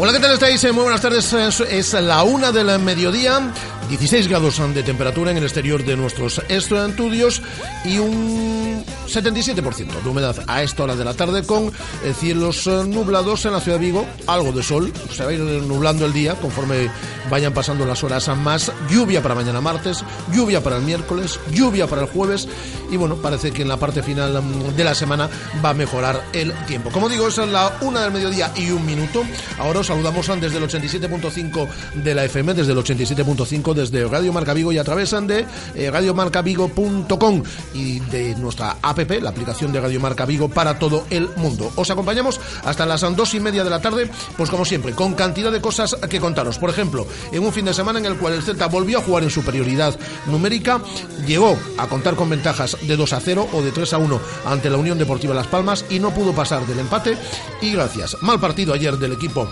Hola, ¿qué tal estáis? Eh, Muy buenas tardes. Es- la una del mediodía. 16 grados de temperatura en el exterior de nuestros estudios y un 77% de humedad a esta hora de la tarde con eh, cielos eh, nublados en la ciudad de Vigo, algo de sol, se va a ir nublando el día conforme vayan pasando las horas a más, lluvia para mañana martes, lluvia para el miércoles, lluvia para el jueves y bueno, parece que en la parte final mm, de la semana va a mejorar el tiempo. Como digo, es la una del mediodía y un minuto. Ahora os saludamos desde el 87.5 de la FM, desde el 87.5 desde Radio Marca Vigo y a través de eh, radiomarcavigo.com y de nuestra app, la aplicación de Radio Marca Vigo para todo el mundo. Os acompañamos hasta las dos y media de la tarde, pues como siempre, con cantidad de cosas que contaros. Por ejemplo, en un fin de semana en el cual el Celta volvió a jugar en superioridad numérica, llegó a contar con ventajas de 2 a 0 o de 3 a 1 ante la Unión Deportiva Las Palmas y no pudo pasar del empate y gracias. Mal partido ayer del equipo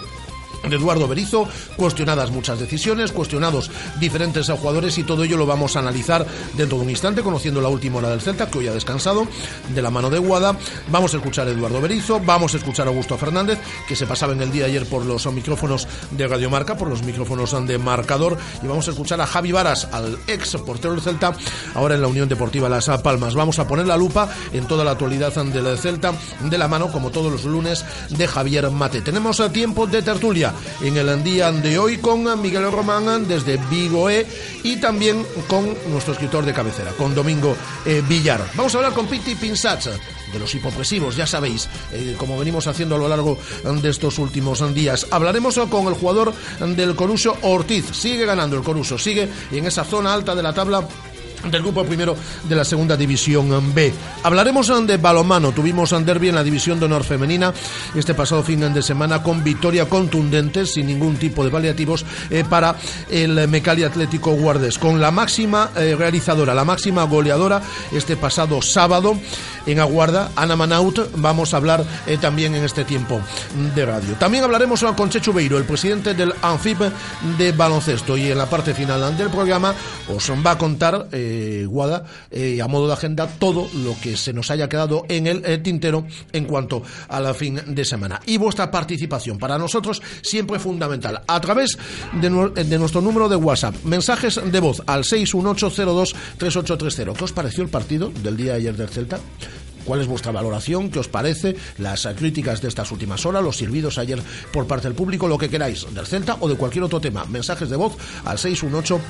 de Eduardo Berizo, cuestionadas muchas decisiones, cuestionados diferentes jugadores y todo ello lo vamos a analizar dentro de un instante, conociendo la última hora del Celta, que hoy ha descansado, de la mano de Guada. Vamos a escuchar a Eduardo Berizo, vamos a escuchar a Augusto Fernández, que se pasaba en el día ayer por los micrófonos de Radio Marca, por los micrófonos de marcador, y vamos a escuchar a Javi Varas, al ex portero del Celta, ahora en la Unión Deportiva Las Palmas. Vamos a poner la lupa en toda la actualidad del Celta, de la mano, como todos los lunes, de Javier Mate. Tenemos a tiempo de tertulia en el día de hoy con Miguel Román desde Vigo y también con nuestro escritor de cabecera, con Domingo eh, Villar. Vamos a hablar con Piti Pinsach de los hipopresivos, ya sabéis, eh, como venimos haciendo a lo largo de estos últimos días. Hablaremos con el jugador del Coruso Ortiz. Sigue ganando el Coruso, sigue en esa zona alta de la tabla del grupo primero de la segunda división B. Hablaremos de balonmano. Tuvimos un derby en la división de honor femenina este pasado fin de semana con victoria contundente, sin ningún tipo de paliativos, eh, para el Mecali Atlético Guardes, con la máxima eh, realizadora, la máxima goleadora este pasado sábado en Aguarda, Ana Manaut. Vamos a hablar eh, también en este tiempo de radio. También hablaremos con Chechu Beiro, el presidente del ANFIP de baloncesto, y en la parte final del programa os va a contar. Eh, Guada, eh, a modo de agenda, todo lo que se nos haya quedado en el eh, tintero en cuanto a la fin de semana. Y vuestra participación, para nosotros, siempre fundamental. A través de, nu de nuestro número de WhatsApp, mensajes de voz al 618023830. ¿Qué os pareció el partido del día de ayer del Celta? ¿Cuál es vuestra valoración? ¿Qué os parece? Las críticas de estas últimas horas, los silbidos ayer por parte del público, lo que queráis, del Celta o de cualquier otro tema. Mensajes de voz al 618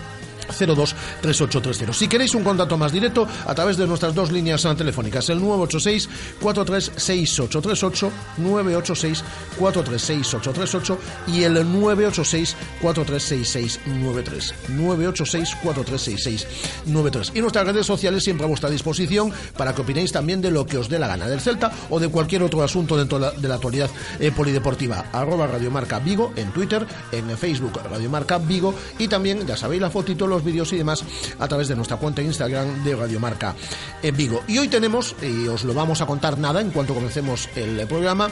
023830. Si queréis un contacto más directo a través de nuestras dos líneas telefónicas, el 986 436838, 986 436838 y el 986 436693, 986 436693. Y nuestras redes sociales siempre a vuestra disposición para que opinéis también de lo que os dé la gana del Celta o de cualquier otro asunto dentro de la actualidad eh, polideportiva. Arroba Radiomarca Vigo en Twitter, en Facebook Radiomarca Vigo y también, ya sabéis, la fotito, los vídeos y demás a través de nuestra cuenta Instagram de Radiomarca en Vigo. Y hoy tenemos, y os lo vamos a contar nada en cuanto comencemos el programa,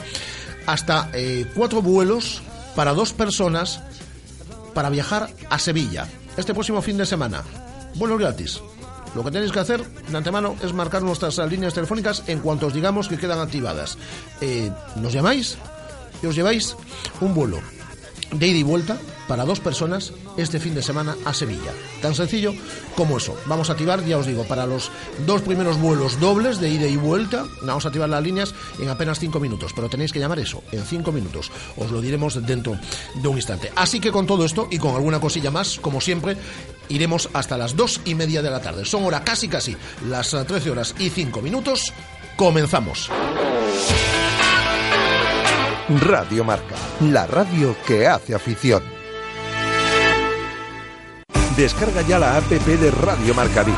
hasta eh, cuatro vuelos para dos personas para viajar a Sevilla este próximo fin de semana. Vuelos gratis. Lo que tenéis que hacer de antemano es marcar nuestras líneas telefónicas en cuanto os digamos que quedan activadas. Eh, nos llamáis y os lleváis un vuelo de ida y vuelta para dos personas este fin de semana a Sevilla. Tan sencillo como eso. Vamos a activar, ya os digo, para los dos primeros vuelos dobles de ida y vuelta, vamos a activar las líneas en apenas cinco minutos, pero tenéis que llamar eso, en cinco minutos. Os lo diremos dentro de un instante. Así que con todo esto y con alguna cosilla más, como siempre, iremos hasta las dos y media de la tarde. Son hora casi casi las 13 horas y cinco minutos. Comenzamos. Radio Marca, la radio que hace afición. Descarga ya la app de Radio Marca Vigo.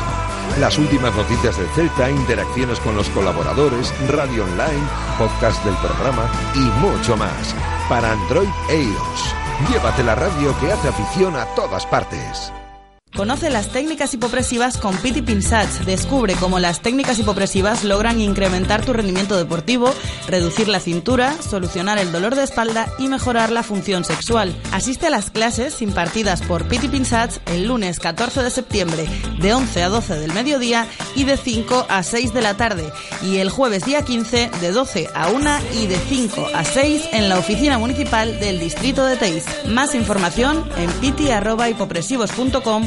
Las últimas noticias del Celta, interacciones con los colaboradores, radio online, podcast del programa y mucho más. Para Android e iOS. Llévate la radio que hace afición a todas partes. Conoce las técnicas hipopresivas con Pity Pinsatch. Descubre cómo las técnicas hipopresivas logran incrementar tu rendimiento deportivo, reducir la cintura, solucionar el dolor de espalda y mejorar la función sexual. Asiste a las clases impartidas por Pity Pinsatch el lunes 14 de septiembre de 11 a 12 del mediodía y de 5 a 6 de la tarde y el jueves día 15 de 12 a 1 y de 5 a 6 en la oficina municipal del distrito de Teis. Más información en piti.hipopresivos.com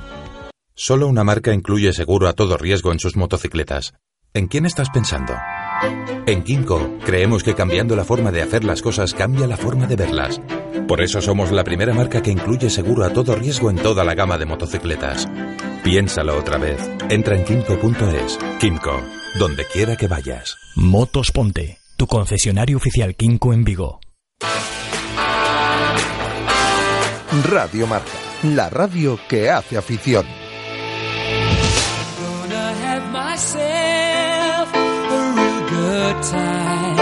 Solo una marca incluye seguro a todo riesgo en sus motocicletas. ¿En quién estás pensando? En Kimco creemos que cambiando la forma de hacer las cosas cambia la forma de verlas. Por eso somos la primera marca que incluye seguro a todo riesgo en toda la gama de motocicletas. Piénsalo otra vez. Entra en kimco.es. Kimco, donde quiera que vayas. Motos Ponte, tu concesionario oficial Kimco en Vigo. Radio Marca, la radio que hace afición. Time.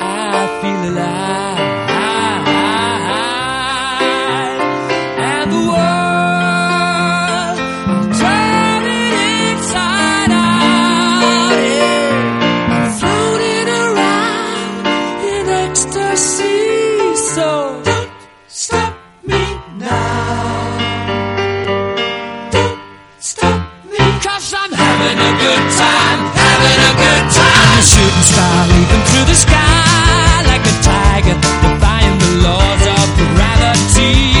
I feel alive. Leaping through the sky like a tiger, defying the laws of gravity.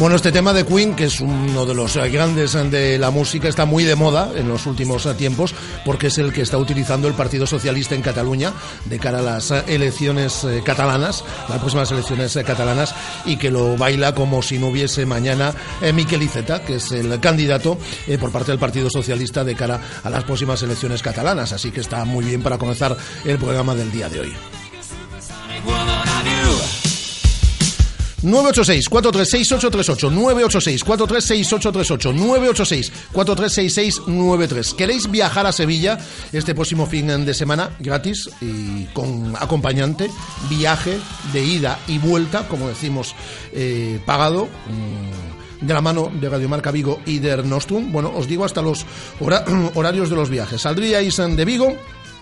Bueno, este tema de Queen, que es uno de los grandes de la música, está muy de moda en los últimos tiempos porque es el que está utilizando el Partido Socialista en Cataluña de cara a las elecciones eh, catalanas, las próximas elecciones eh, catalanas, y que lo baila como si no hubiese mañana eh, Miquel Iceta, que es el candidato por parte del Partido Socialista de cara a las próximas elecciones catalanas. Así que está muy bien para comenzar el programa del día de hoy. 986-436-838, 986-436-838, 986-4366-93. ¿Queréis viajar a Sevilla este próximo fin de semana gratis y con acompañante? Viaje de ida y vuelta, como decimos, eh, pagado. mm, de la mano de Radiomarca Vigo y de Nostrum. Bueno, os digo hasta los hora- horarios de los viajes. Saldríais de Vigo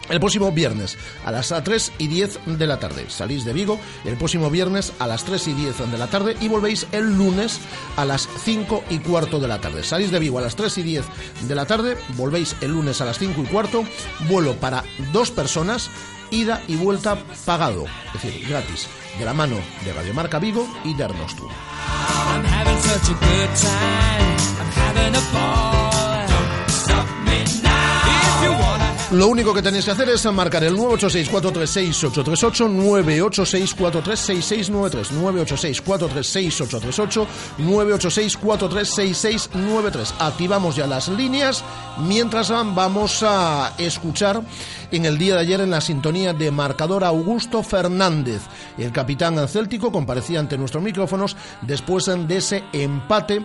el próximo viernes a las 3 y 10 de la tarde. Salís de Vigo el próximo viernes a las 3 y 10 de la tarde y volvéis el lunes a las 5 y cuarto de la tarde. Salís de Vigo a las 3 y 10 de la tarde, volvéis el lunes a las 5 y cuarto, vuelo para dos personas, ida y vuelta pagado, es decir, gratis, de la mano de Radiomarca Vigo y de Ernostrum. I'm Lo único que tenéis que hacer es marcar el 986-436-838, 986-436-6693, 986-436-838, 986-436-6693. Activamos ya las líneas mientras vamos a escuchar en el día de ayer en la sintonía de marcador Augusto Fernández. El capitán céltico comparecía ante nuestros micrófonos después de ese empate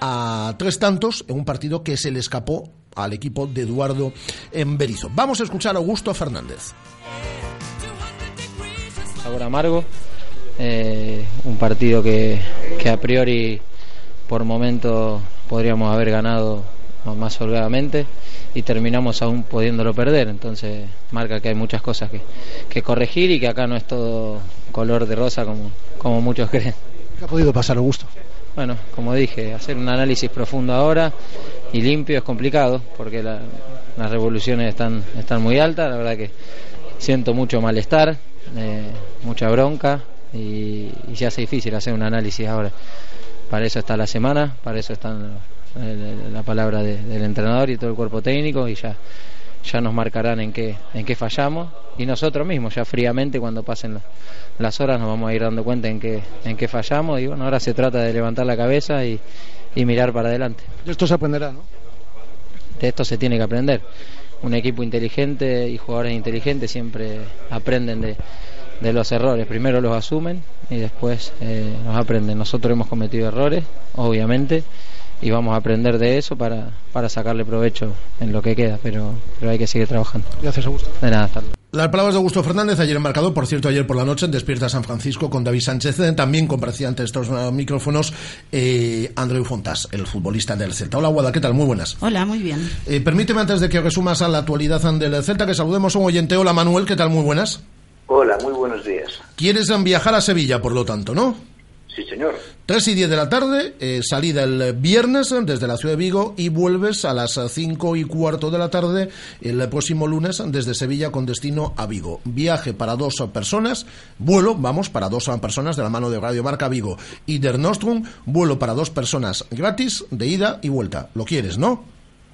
a tres tantos en un partido que se le escapó al equipo de Eduardo Berizo. Vamos a escuchar a Augusto Fernández. Sabor amargo, eh, un partido que, que a priori por momento podríamos haber ganado más holgadamente y terminamos aún pudiéndolo perder. Entonces marca que hay muchas cosas que, que corregir y que acá no es todo color de rosa como, como muchos creen. ¿Qué ha podido pasar, Augusto? Bueno, como dije, hacer un análisis profundo ahora y limpio es complicado porque las revoluciones están, están muy altas, la verdad que siento mucho malestar, eh, mucha bronca y, y, se hace difícil hacer un análisis ahora. Para eso está la semana, para eso está la palabra del entrenador y todo el cuerpo técnico y ya ya nos marcarán en qué, en qué fallamos y nosotros mismos ya fríamente cuando pasen las horas nos vamos a ir dando cuenta en qué, en qué fallamos y bueno, ahora se trata de levantar la cabeza y, y mirar para adelante. De esto se aprenderá, ¿no? De esto se tiene que aprender. Un equipo inteligente y jugadores inteligentes siempre aprenden de, de los errores. Primero los asumen y después eh, los aprenden. Nosotros hemos cometido errores, obviamente, y vamos a aprender de eso para, para sacarle provecho en lo que queda, pero, pero hay que seguir trabajando. Gracias, Augusto. De nada, hasta luego. Las palabras de Augusto Fernández ayer en marcador, por cierto, ayer por la noche en Despierta San Francisco con David Sánchez, también comparecía ante estos micrófonos eh, Andreu Fontas, el futbolista del Celta. Hola, Guada, ¿qué tal? Muy buenas. Hola, muy bien. Eh, permíteme antes de que resumas a la actualidad del Celta que saludemos a un oyente. Hola, Manuel, ¿qué tal? Muy buenas. Hola, muy buenos días. ¿Quieres viajar a Sevilla, por lo tanto, no? Sí, señor. 3 y 10 de la tarde, eh, salida el viernes desde la ciudad de Vigo y vuelves a las 5 y cuarto de la tarde el próximo lunes desde Sevilla con destino a Vigo. Viaje para dos personas, vuelo, vamos, para dos personas de la mano de Radio Marca Vigo y Der Nostrum, vuelo para dos personas gratis de ida y vuelta. ¿Lo quieres, no?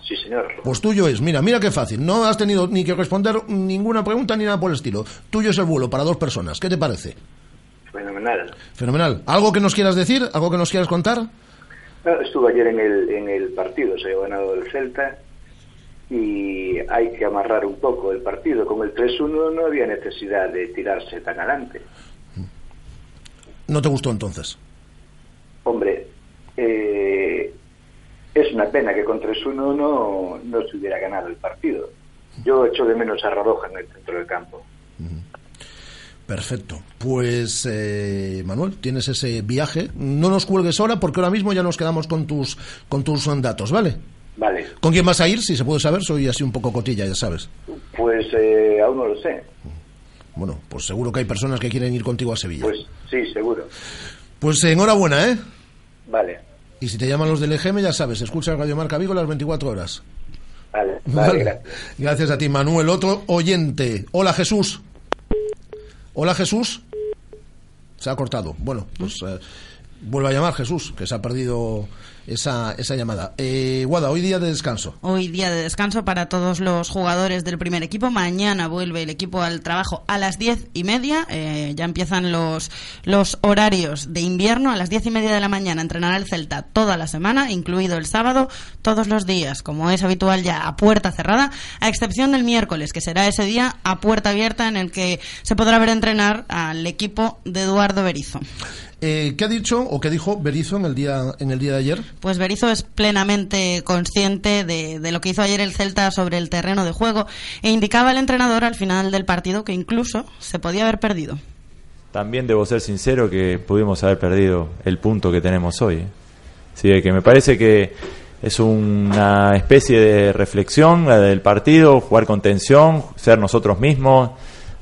Sí, señor. Pues tuyo es, mira, mira qué fácil. No has tenido ni que responder ninguna pregunta ni nada por el estilo. Tuyo es el vuelo para dos personas. ¿Qué te parece? Fenomenal. Fenomenal. ¿Algo que nos quieras decir? ¿Algo que nos quieras contar? No, estuve ayer en el, en el partido, se ha ganado el Celta y hay que amarrar un poco el partido. Con el 3-1 no había necesidad de tirarse tan adelante. ¿No te gustó entonces? Hombre, eh, es una pena que con 3-1 no, no se hubiera ganado el partido. Yo echo de menos a Radoja en el centro del campo. Perfecto. Pues, eh, Manuel, tienes ese viaje. No nos cuelgues ahora porque ahora mismo ya nos quedamos con tus, con tus datos, ¿vale? Vale. ¿Con quién vas a ir? Si se puede saber, soy así un poco cotilla, ya sabes. Pues eh, aún no lo sé. Bueno, pues seguro que hay personas que quieren ir contigo a Sevilla. Pues sí, seguro. Pues enhorabuena, ¿eh? Vale. Y si te llaman los del EGM, ya sabes, escucha Radio Marca Vigo las 24 horas. Vale, vale, Vale. gracias. Gracias a ti, Manuel. Otro oyente. Hola, Jesús. Hola, Jesús. Se ha cortado. Bueno, pues eh, a llamar Jesús, que se ha perdido esa, esa llamada. Eh, Guada, hoy día de descanso. Hoy día de descanso para todos los jugadores del primer equipo. Mañana vuelve el equipo al trabajo a las diez y media. Eh, ya empiezan los, los horarios de invierno. A las diez y media de la mañana entrenará el Celta toda la semana, incluido el sábado, todos los días, como es habitual ya a puerta cerrada, a excepción del miércoles, que será ese día a puerta abierta en el que se podrá ver entrenar al equipo de Eduardo Berizo. Eh, ¿Qué ha dicho o qué dijo Berizzo en el día, en el día de ayer? Pues Berizzo es plenamente consciente de, de, lo que hizo ayer el Celta sobre el terreno de juego e indicaba al entrenador al final del partido que incluso se podía haber perdido. También debo ser sincero que pudimos haber perdido el punto que tenemos hoy. Así que me parece que es una especie de reflexión la del partido, jugar con tensión, ser nosotros mismos,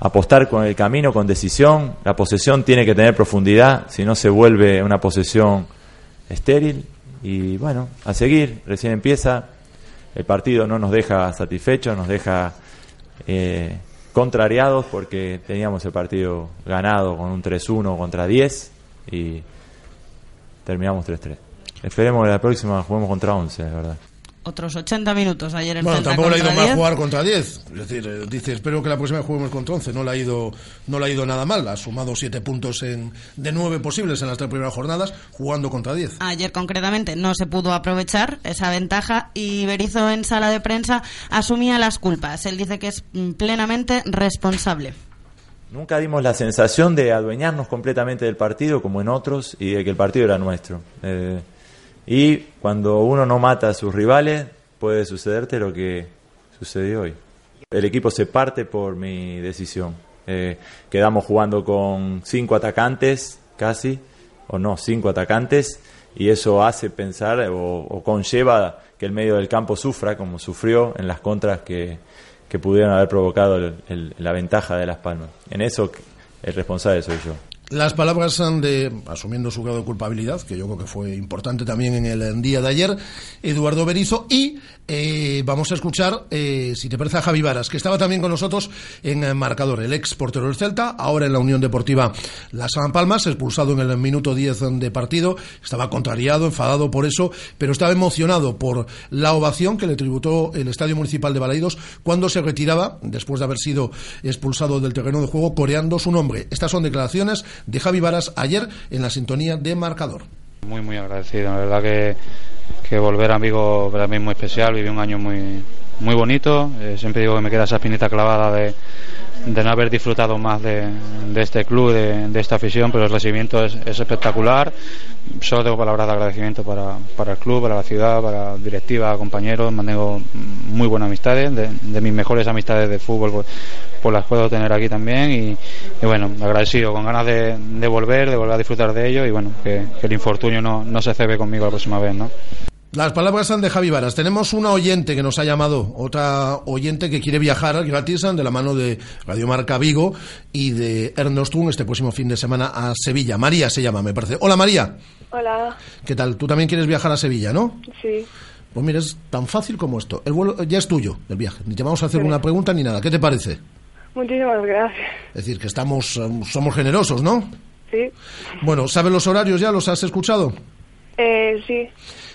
apostar con el camino, con decisión. La posesión tiene que tener profundidad, si no se vuelve una posesión estéril. Y bueno, a seguir, recién empieza. El partido no nos deja satisfechos, nos deja eh, contrariados porque teníamos el partido ganado con un 3-1 contra 10 y terminamos 3-3. Esperemos que la próxima juguemos contra 11, de verdad. Otros 80 minutos ayer el Bueno, Celta tampoco le ha ido mal 10. jugar contra 10. Es decir, eh, dice, espero que la próxima juguemos contra 11. No le ha ido, no le ha ido nada mal. Ha sumado 7 puntos en, de 9 posibles en las tres primeras jornadas, jugando contra 10. Ayer concretamente no se pudo aprovechar esa ventaja y Berizzo en sala de prensa asumía las culpas. Él dice que es mm, plenamente responsable. Nunca dimos la sensación de adueñarnos completamente del partido como en otros y de que el partido era nuestro. Eh, y cuando uno no mata a sus rivales, puede sucederte lo que sucedió hoy. El equipo se parte por mi decisión. Eh, quedamos jugando con cinco atacantes, casi, o no, cinco atacantes, y eso hace pensar o, conlleva que el medio del campo sufra, como sufrió en las contras que, pudieron haber provocado el- la ventaja de Las Palmas. En eso el responsable soy yo. Las palabras de, asumiendo su grado de culpabilidad, que yo creo que fue importante también en el día de ayer, Eduardo Berizo, y eh, vamos a escuchar, eh, si te parece, a Javi Varas, que estaba también con nosotros en eh, marcador, el ex portero del Celta, ahora en la Unión Deportiva Las Palmas, expulsado en el minuto 10 de partido, estaba contrariado, enfadado por eso, pero estaba emocionado por la ovación que le tributó el Estadio Municipal de Balaidos cuando se retiraba, después de haber sido expulsado del terreno de juego, coreando su nombre. Estas son declaraciones de Javi Varas ayer en la sintonía de marcador. Muy, muy agradecido. La verdad que, que volver a Vigo para mí es muy especial. Viví un año muy, muy bonito. Eh, siempre digo que me queda esa espinita clavada de, de no haber disfrutado más de, de este club, de, de esta afición, pero el recibimiento es, es espectacular. Solo tengo palabras de agradecimiento para, para el club, para la ciudad, para directiva, compañeros. Mantengo muy buenas amistades, de, de mis mejores amistades de fútbol, pues, pues las puedo tener aquí también. Y, bueno, agradecido, con ganas de, volver, de volver a disfrutar de ello y bueno, que, que el infortunio no, no se cebe conmigo la próxima vez, ¿no? Las palabras son de Javi Varas. Tenemos una oyente que nos ha llamado, otra oyente que quiere viajar gratis de la mano de Radio Marca Vigo y de Ernest este próximo fin de semana a Sevilla. María se llama, me parece. Hola María, Hola, ¿qué tal? Tú también quieres viajar a Sevilla, ¿no? sí. Pues mira, es tan fácil como esto. El vuelo ya es tuyo, el viaje. Ni te vamos a hacer una pregunta ni nada. ¿Qué te parece? Muchísimas gracias. Es decir, que estamos, somos generosos, ¿no? Sí. Bueno, ¿sabes los horarios ya? ¿Los has escuchado? Eh, sí.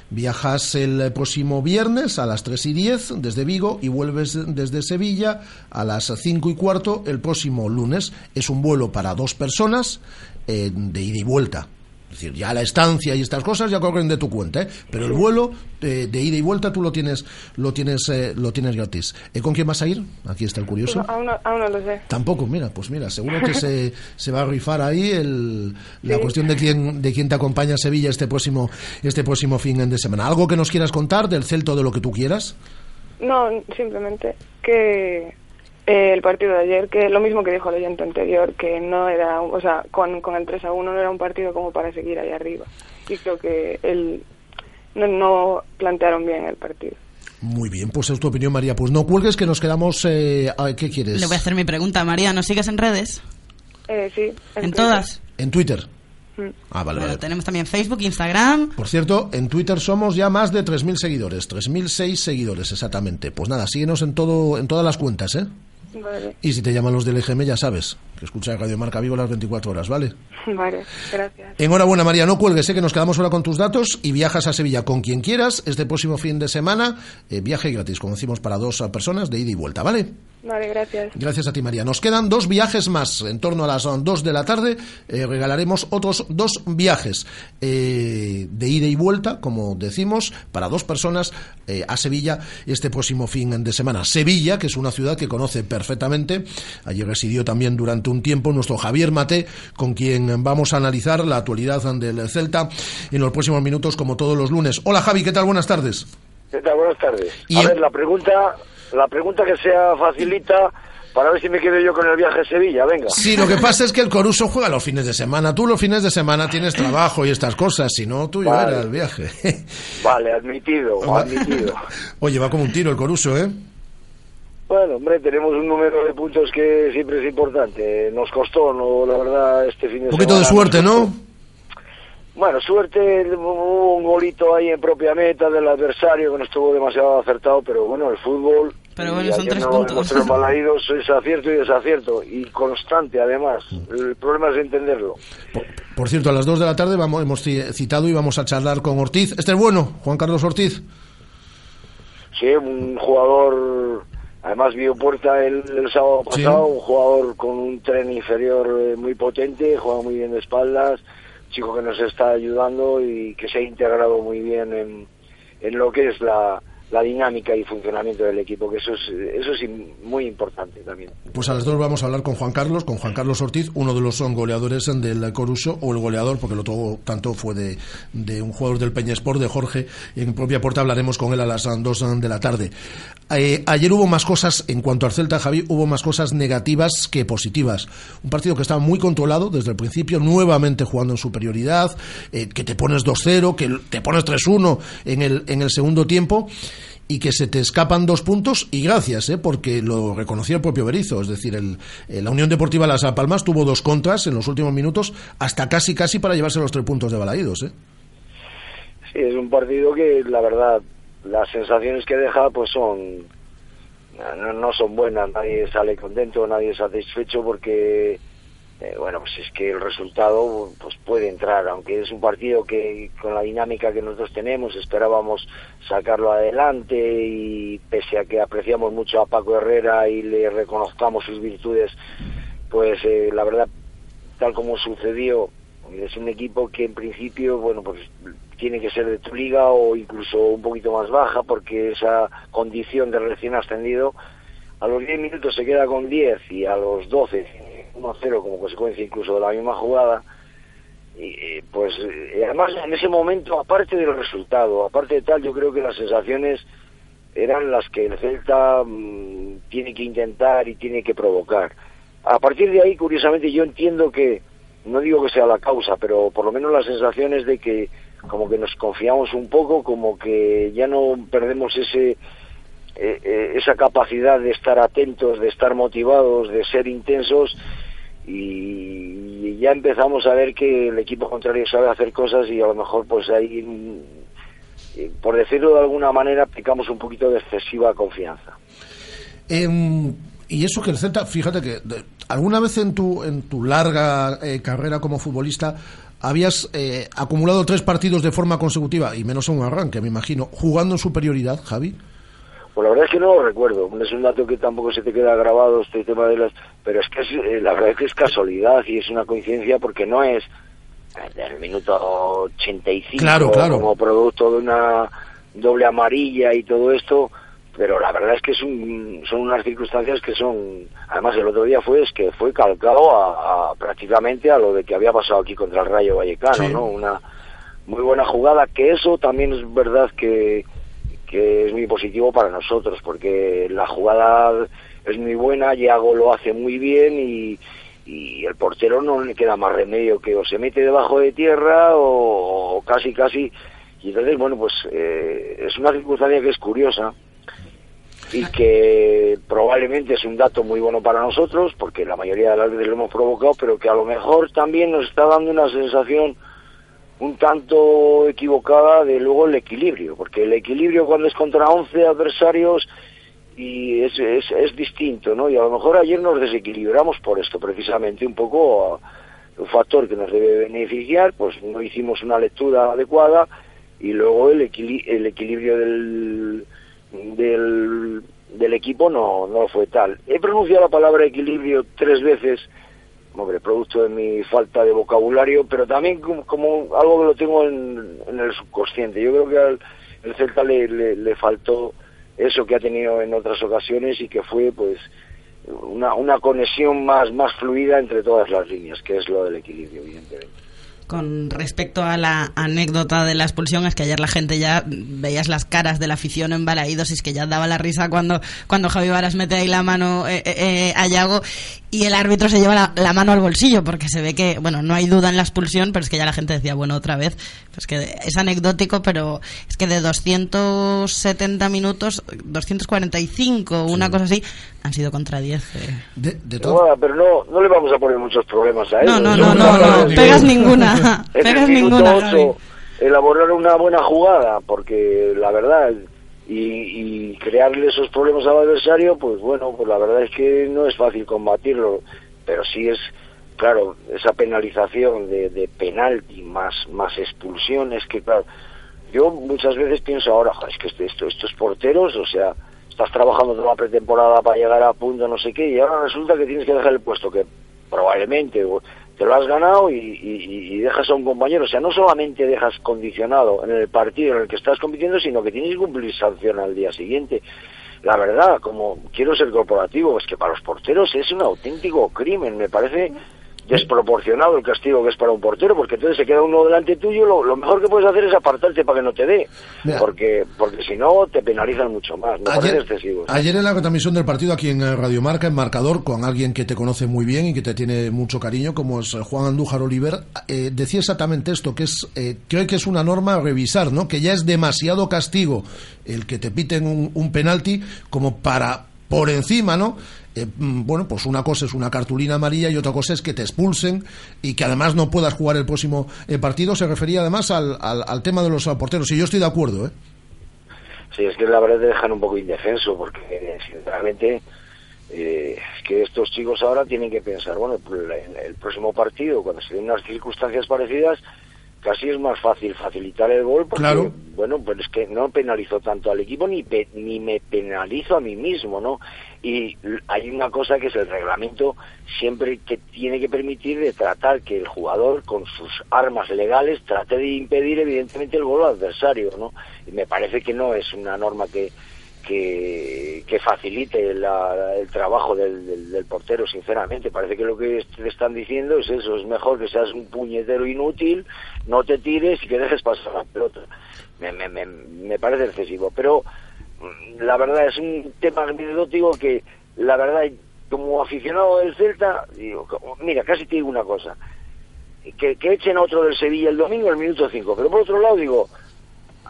Viajas el próximo viernes a las 3 y 10 desde Vigo y vuelves desde Sevilla a las 5 y cuarto el próximo lunes. Es un vuelo para dos personas eh, de ida y vuelta. Es decir, ya la estancia y estas cosas ya corren de tu cuenta, ¿eh? pero el vuelo eh, de ida y vuelta tú lo tienes, lo tienes, eh, lo tienes gratis. ¿Eh, ¿Con quién vas a ir? Aquí está el curioso. No, aún, no, aún no lo sé. Tampoco, mira, pues mira, seguro que se, se va a rifar ahí el, la cuestión de quién, de quién te acompaña a Sevilla este próximo, este próximo fin de semana. ¿Algo que nos quieras contar del Celto de lo que tú quieras? No, simplemente que eh, el partido de ayer, que lo mismo que dijo el oyente anterior, que no era, o sea, con, con el 3 a 1 no era un partido como para seguir ahí arriba. Y creo que el, no, no plantearon bien el partido. Muy bien, pues es tu opinión, María. Pues no cuelgues que nos quedamos... Eh, a- ¿Qué quieres? Le voy a hacer mi pregunta, María. ¿Nos sigues en redes? Eh, sí. ¿En todas? En Twitter. Mm. Ah, vale, Bueno, vale. tenemos también Facebook, Instagram. Por cierto, en Twitter somos ya más de 3.000 seguidores, 3.006 seguidores exactamente. Pues nada, síguenos en todo en todas las cuentas, ¿eh? Vale, Y si te llaman los del EGM ya sabes, que escucha Radio Marca Vigo las 24 horas, ¿vale? vale, gracias. Enhorabuena, María, no cuelgues, sé que nos quedamos ahora con tus datos y viajas a Sevilla con quien quieras. Este próximo fin de semana, eh, viaje gratis, como decimos, para dos personas de ida y vuelta, ¿vale? Vale, gracias. Gracias a ti, María. Nos quedan dos viajes más. En torno a las 2 de la tarde eh, regalaremos otros dos viajes eh, de ida y vuelta, como decimos, para dos personas eh, a Sevilla este próximo fin de semana. Sevilla, que es una ciudad que conoce perfectamente. Allí residió también durante un tiempo nuestro Javier Mate, con quien vamos a analizar la actualidad del Celta en los próximos minutos, como todos los lunes. Hola, Javi, ¿qué tal? Buenas tardes. ¿Qué tal? Buenas tardes. Y a ver, la pregunta, la pregunta que sea facilita para ver si me quedo yo con el viaje a Sevilla, venga. Sí, lo que pasa es que el Coruso juega los fines de semana. Tú los fines de semana tienes trabajo y estas cosas, si no, tú Vale. era el viaje. Vale, admitido, admitido. Oye, va como un tiro el Coruso, ¿eh? Bueno, hombre, tenemos un número de puntos que siempre es importante. Nos costó, no, la verdad, este fin de Un poquito de semana suerte, ¿no? Bueno, suerte, hubo un golito ahí en propia meta del adversario que no estuvo demasiado acertado, pero bueno, el fútbol... Pero bueno, son tres no puntos. tenido Balaídos es acierto y desacierto, y constante además. El problema es entenderlo. Por cierto, a las 2 de la tarde vamos, hemos ci- citado y vamos a charlar con Ortiz. Este es bueno, Juan Carlos Ortiz. Sí, un jugador, además vio Puerta el, el sábado Sí. pasado, un jugador con un tren inferior eh, muy potente, juega muy bien de espaldas, chico que nos está ayudando y que se ha integrado muy bien en, en lo que es la, la dinámica y funcionamiento del equipo, que eso es, eso es muy importante también. Pues a las dos vamos a hablar con Juan Carlos, con Juan Carlos Ortiz, uno de los goleadores del Coruso, o el goleador, porque el otro tanto fue de, de un jugador del Peñasport, de Jorge, en propia puerta hablaremos con él a las dos de la tarde. Eh, ayer hubo más cosas, en cuanto al Celta, Javi, hubo más cosas negativas que positivas. Un partido que estaba muy controlado desde el principio, nuevamente jugando en superioridad, eh, que te pones 2-0, que te pones 3-1 en el, en el segundo tiempo y que se te escapan dos puntos y gracias, ¿eh? porque lo reconocía el propio Berizo, es decir, el, eh, la Unión Deportiva Las Palmas tuvo dos contras en los últimos minutos hasta casi casi para llevarse los tres puntos de Balaídos. ¿eh? Sí, es un partido que la verdad las sensaciones que deja pues son no, no son buenas, nadie sale contento, nadie satisfecho porque eh, bueno, pues es que el resultado pues puede entrar, aunque es un partido que con la dinámica que nosotros tenemos esperábamos sacarlo adelante y pese a que apreciamos mucho a Paco Herrera y le reconozcamos sus virtudes, pues eh, la verdad tal como sucedió es un equipo que en principio bueno pues tiene que ser de tu liga o incluso un poquito más baja porque esa condición de recién ascendido a los 10 minutos se queda con 10 y a los 12 1-0 como consecuencia incluso de la misma jugada y, eh, pues eh, además en ese momento aparte del resultado aparte de tal yo creo que las sensaciones eran las que el Celta mm, tiene que intentar y tiene que provocar. A partir de ahí curiosamente yo entiendo que no digo que sea la causa pero por lo menos las sensaciones de que como que nos confiamos un poco como que ya no perdemos ese eh, esa capacidad de estar atentos, de estar motivados, de ser intensos y, ya empezamos a ver que el equipo contrario sabe hacer cosas y a lo mejor pues ahí, mm, por decirlo de alguna manera, aplicamos un poquito de excesiva confianza. Em, y eso que el Celta, fíjate que alguna vez en tu, en tu larga eh, carrera como futbolista habías eh, acumulado tres partidos de forma consecutiva, y menos en un arranque, me imagino, jugando en superioridad, Javi. Pues la verdad es que no lo recuerdo, es un dato que tampoco se te queda grabado este tema de las... Pero es que es, eh, la verdad es que es casualidad y es una coincidencia porque no es eh, del minuto 85 Claro, claro. como producto de una doble amarilla y todo esto, pero la verdad es que es un- son unas circunstancias que son... Además el otro día fue es que fue calcado a, a prácticamente a lo de que había pasado aquí contra el Rayo Vallecano, Sí. ¿no? Una muy buena jugada, que eso también es verdad que que es muy positivo para nosotros porque la jugada es muy buena, Yago lo hace muy bien y, el portero no le queda más remedio que o se mete debajo de tierra o, o casi casi. Y entonces bueno pues eh, es una circunstancia que es curiosa y que probablemente es un dato muy bueno para nosotros porque la mayoría de las veces lo hemos provocado pero que a lo mejor también nos está dando una sensación un tanto equivocada de luego el equilibrio, porque el equilibrio cuando es contra 11 adversarios y es, es, es distinto, ¿no? Y a lo mejor ayer nos desequilibramos por esto, precisamente, un poco a- un factor que nos debe beneficiar, pues no hicimos una lectura adecuada y luego el, equili- el equilibrio del, del, del equipo no, no fue tal. He pronunciado la palabra equilibrio tres veces hombre, producto de mi falta de vocabulario, pero también como, algo que lo tengo en, el subconsciente. Yo creo que al el Celta le, le, le faltó eso que ha tenido en otras ocasiones y que fue pues una, una conexión más, más fluida entre todas las líneas, que es lo del equilibrio, evidentemente. Con respecto a la anécdota de la expulsión, es que ayer la gente ya veías las caras de la afición en Balaídos y es que ya daba la risa cuando, cuando Javi Varas mete ahí la mano eh, eh, eh, a Yago y el árbitro se lleva la, la mano al bolsillo porque se ve que, bueno, no hay duda en la expulsión, pero es que ya la gente decía, bueno, otra vez, pues que es anecdótico, pero es que de 270 minutos, 245, una cosa así, han sido contra 10. eh. De, de Bueno, pero no, no le vamos a poner muchos problemas a él. No, no, no, no, no, pegas ninguna, en el minuto ninguna, ocho, Javi. elaborar una buena jugada, porque la verdad, y, y crearle esos problemas al adversario, pues bueno, pues la verdad es que no es fácil combatirlo, pero sí es, claro, esa penalización de, de penalti más, más expulsión, es que claro, yo muchas veces pienso ahora, "Jo, es que este- esto, estos porteros, o sea, estás trabajando toda la pretemporada para llegar a punto, no sé qué, y ahora resulta que tienes que dejar el puesto que probablemente te lo has ganado y, y- y dejas a un compañero. O sea, no solamente dejas condicionado en el partido en el que estás compitiendo, sino que tienes que cumplir sanción al día siguiente. La verdad, como quiero ser corporativo, es que para los porteros es un auténtico crimen. Me parece desproporcionado el castigo que es para un portero, porque entonces se queda uno delante tuyo, lo, lo mejor que puedes hacer es apartarte para que no te dé, Mira. porque porque si no te penalizan mucho más. Me parece excesivo. Ayer en la transmisión del partido aquí en eh, Radio Marca, en Marcador, con alguien que te conoce muy bien y que te tiene mucho cariño, como es eh, Juan Andújar Oliver, eh, decía exactamente esto, que es eh, creo que es una norma a revisar, ¿no? Que ya es demasiado castigo el que te piten un, un penalti como para por encima, ¿no? Eh, mm, bueno, pues una cosa es una cartulina amarilla y otra cosa es que te expulsen y que además no puedas jugar el próximo eh, partido. Se refería además al, al, al tema de los eh, porteros y yo estoy de acuerdo, ¿eh? Sí, es que la verdad te dejan un poco indefenso porque sinceramente eh, es que estos chicos ahora tienen que pensar, bueno, el, el próximo partido, cuando se den unas circunstancias parecidas, casi es más fácil facilitar el gol porque, Claro. bueno, pues es que no penalizo tanto al equipo ni, pe- ni me penalizo a mí mismo, ¿no? Y hay una cosa que es el reglamento siempre que tiene que permitir de tratar que el jugador con sus armas legales trate de impedir evidentemente el gol al adversario, ¿no? Y me parece que no es una norma que que, que facilite la- el trabajo del, del- portero, sinceramente. Parece que lo que le están diciendo es eso, es mejor que seas un puñetero inútil, no te tires y que dejes pasar la pelota. Me, me, me, me parece excesivo, pero mm, la verdad es un tema anecdótico que, la verdad, como aficionado del Celta, digo, mira, casi te digo una cosa, que, que echen a otro del Sevilla el domingo al minuto 5, pero por otro lado digo,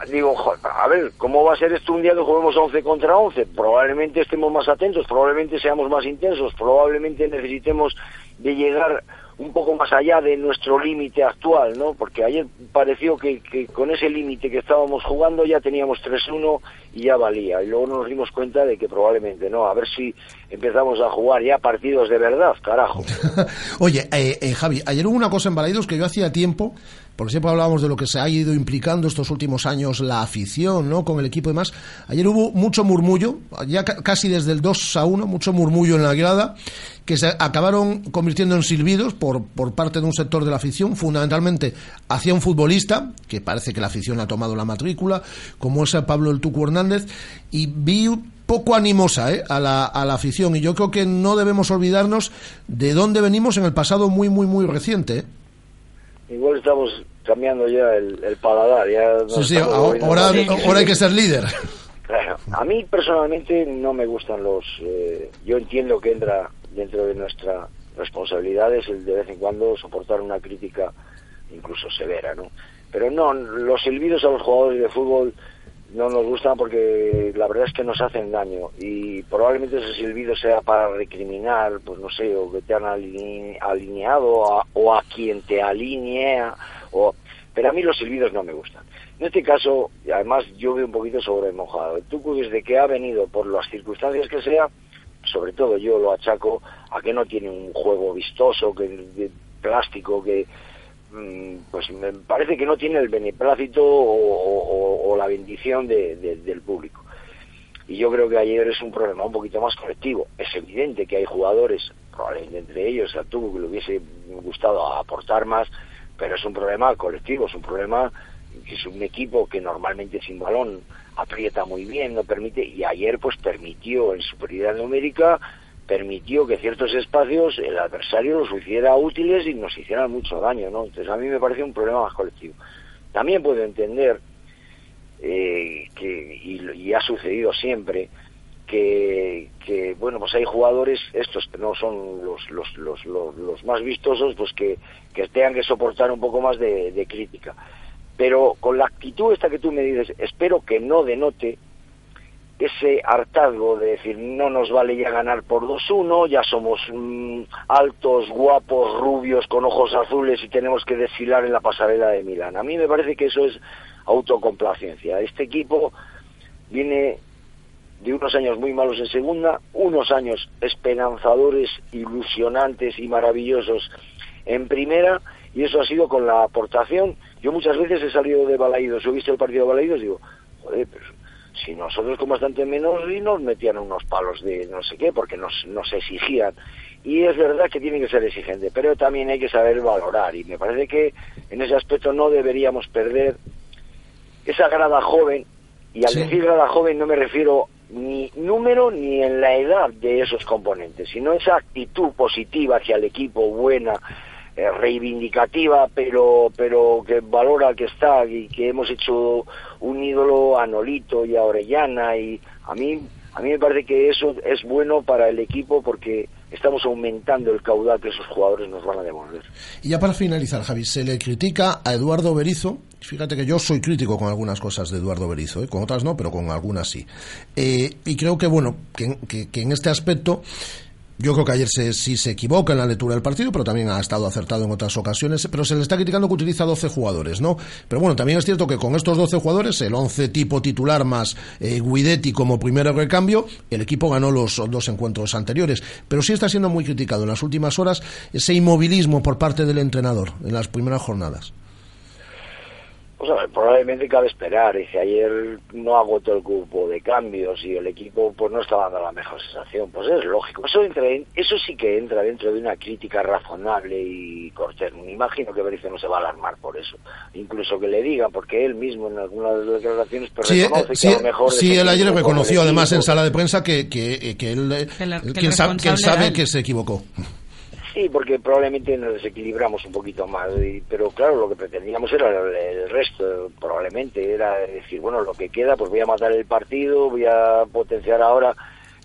digo, a ver, ¿cómo va a ser esto un día que juguemos 11 contra 11? Probablemente estemos más atentos, probablemente seamos más intensos, probablemente necesitemos de llegar un poco más allá de nuestro límite actual, ¿no? Porque ayer pareció que, que con ese límite que estábamos jugando ya teníamos 3-1 y ya valía. Y luego nos dimos cuenta de que probablemente no. A ver si empezamos a jugar ya partidos de verdad, carajo. Oye, eh, eh, Javi, ayer hubo una cosa en Balaidos que yo hacía tiempo, porque siempre hablábamos de lo que se ha ido implicando estos últimos años la afición, ¿no? Con el equipo y demás. Ayer hubo mucho murmullo, ya ca- casi desde el 2 a 1, mucho murmullo en la grada, que se acabaron convirtiendo en silbidos por, por parte de un sector de la afición, fundamentalmente hacia un futbolista, que parece que la afición ha tomado la matrícula, como es Pablo El Tucu Hernández, y vi poco animosa ¿eh? a, la, a la afición. Y yo creo que no debemos olvidarnos de dónde venimos en el pasado muy, muy, muy reciente. ¿eh? Igual estamos cambiando ya el, el paladar. Ya Sí, sí, ahora, ahora, hay que ser líder. Claro. A mí personalmente no me gustan los... eh, yo entiendo que entra dentro de nuestras responsabilidades el de vez en cuando soportar una crítica incluso severa, ¿no? Pero no, los silbidos a los jugadores de fútbol no nos gustan porque la verdad es que nos hacen daño y probablemente ese silbido sea para recriminar, pues no sé, o que te han aline- alineado a- o a quien te alinea, o... pero a mí los silbidos no me gustan. En este caso, además yo veo un poquito sobre mojado. El Tucu desde que ha venido por las circunstancias que sea, sobre todo yo lo achaco a que no tiene un juego vistoso, que de plástico, que pues me parece que no tiene el beneplácito o, la bendición de- de- del público. Y yo creo que ayer es un problema un poquito más colectivo. Es evidente que hay jugadores, probablemente entre ellos a Tucu, que le hubiese gustado aportar más, pero es un problema colectivo, es un problema que es un equipo que normalmente sin balón aprieta muy bien, no permite, y ayer pues permitió en superioridad numérica, permitió que ciertos espacios el adversario los hiciera útiles y nos hicieran mucho daño, ¿no? Entonces a mí me parece un problema más colectivo. También puedo entender eh, que, y, y ha sucedido siempre, que, bueno pues hay jugadores estos que no son los los, los, los, los más vistosos pues que, que tengan que soportar un poco más de, de crítica pero con la actitud esta que tú me dices espero que no denote ese hartazgo de decir no nos vale ya ganar por 2-1, ya somos mm, altos, guapos, rubios, con ojos azules y tenemos que desfilar en la pasarela de Milán. A mí me parece que eso es autocomplacencia. Este equipo viene de unos años muy malos en segunda, unos años esperanzadores, ilusionantes y maravillosos en primera, y eso ha sido con la aportación, yo muchas veces he salido de Balaídos, he visto el partido de Balaídos y digo, joder, pero si nosotros con bastante menos y nos metían unos palos de no sé qué, porque nos, nos exigían. Y es verdad que tiene que ser exigente, pero también hay que saber valorar. Y me parece que en ese aspecto no deberíamos perder esa grada joven. Y al Sí. decir grada joven no me refiero ni número ni en la edad de esos componentes, sino esa actitud positiva hacia el equipo, buena, eh, reivindicativa, pero pero que valora al que está y que hemos hecho un ídolo a Nolito y a Orellana y a mí a mí me parece que eso es bueno para el equipo porque estamos aumentando el caudal que esos jugadores nos van a devolver. Y ya para finalizar, Javi, se le critica a Eduardo Berizo. Fíjate que yo soy crítico con algunas cosas de Eduardo Berizo, ¿eh? con otras no, pero con algunas sí. Eh, y creo que, bueno, que, que- que en este aspecto, yo creo que ayer se, sí se equivoca en la lectura del partido, pero también ha estado acertado en otras ocasiones. Pero se le está criticando que utiliza 12 jugadores, ¿no? Pero bueno, también es cierto que con estos 12 jugadores, el 11 tipo titular más eh, Guidetti como primer recambio, el equipo ganó los dos encuentros anteriores. Pero sí está siendo muy criticado en las últimas horas ese inmovilismo por parte del entrenador en las primeras jornadas. Pues a ver, probablemente cabe esperar. Dice, ayer no agotó el grupo de cambios y el equipo pues no estaba dando la mejor sensación. Pues es lógico. Eso, entra en- eso sí que entra dentro de una crítica razonable y cortés. Me imagino que Berizzo no se va a alarmar por eso. Incluso que le diga, porque él mismo en algunas de las declaraciones pues, Sí, eh, reconoce sí, que a lo mejor... sí, él ayer reconoció además en sala de prensa que, que, eh, que él, eh, Que la- que el que él sa- que él responsable sabe que se equivocó. Sí, porque probablemente nos desequilibramos un poquito más, y- pero claro, lo que pretendíamos era el, resto, probablemente, era decir, bueno, lo que queda, pues voy a matar el partido, voy a potenciar ahora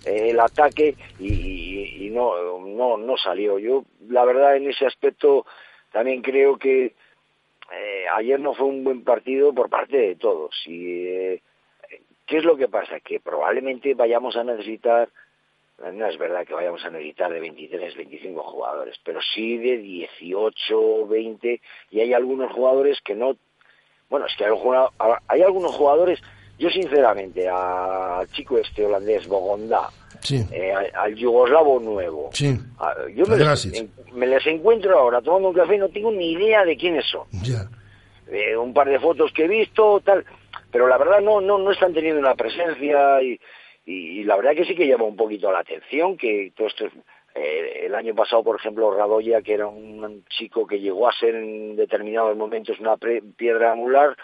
eh, el ataque, y, y- y no, no, no salió. Yo, la verdad, en ese aspecto, también creo que eh, ayer no fue un buen partido por parte de todos. Y, eh, ¿Qué es lo que pasa? Que probablemente vayamos a necesitar no es verdad que vayamos a necesitar de 23, 25 jugadores, pero sí de 18, 20, y hay algunos jugadores que no... Bueno, es que hay, algunos jugadores, yo sinceramente, al chico este holandés, Bogondá, Sí, eh, al, al yugoslavo nuevo, sí. a- yo me les, me encuentro ahora tomando un café y no tengo ni idea de quiénes son. Eh, un par de fotos que he visto, tal, pero la verdad no, no, no están teniendo una presencia y, y, la verdad que sí que llama un poquito la atención que todo esto, eh, el año pasado, por ejemplo, Radoya, que era un chico que llegó a ser en determinados momentos una pre- piedra angular,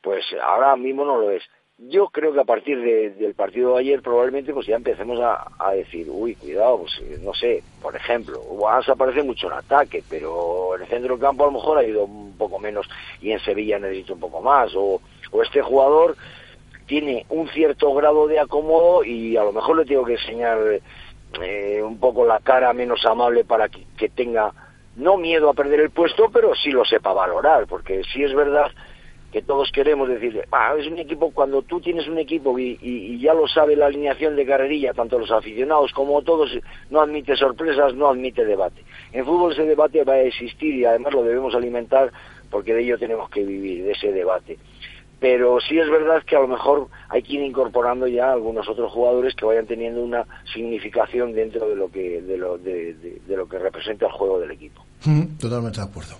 pues ahora mismo no lo es. Yo creo que a partir de- del partido de ayer probablemente pues ya empecemos a, a decir, uy, cuidado, pues eh, no sé, por ejemplo, Guas aparece mucho en ataque, pero en el centro del campo a lo mejor ha ido un poco menos y en Sevilla necesita un poco más, o, o este jugador tiene un cierto grado de acomodo y a lo mejor le tengo que enseñar eh, un poco la cara menos amable para que, tenga no miedo a perder el puesto, pero sí lo sepa valorar, porque sí es verdad que todos queremos decir, "Ah, es un equipo, cuando tú tienes un equipo y- y ya lo sabe la alineación de carrerilla, tanto los aficionados como todos, no admite sorpresas, no admite debate. En fútbol ese debate va a existir y además lo debemos alimentar porque de ello tenemos que vivir, de ese debate. Pero sí es verdad que a lo mejor hay que ir incorporando ya algunos otros jugadores que vayan teniendo una significación dentro de lo que, de lo, de- de- de lo que representa el juego del equipo. Mm, Totalmente de acuerdo.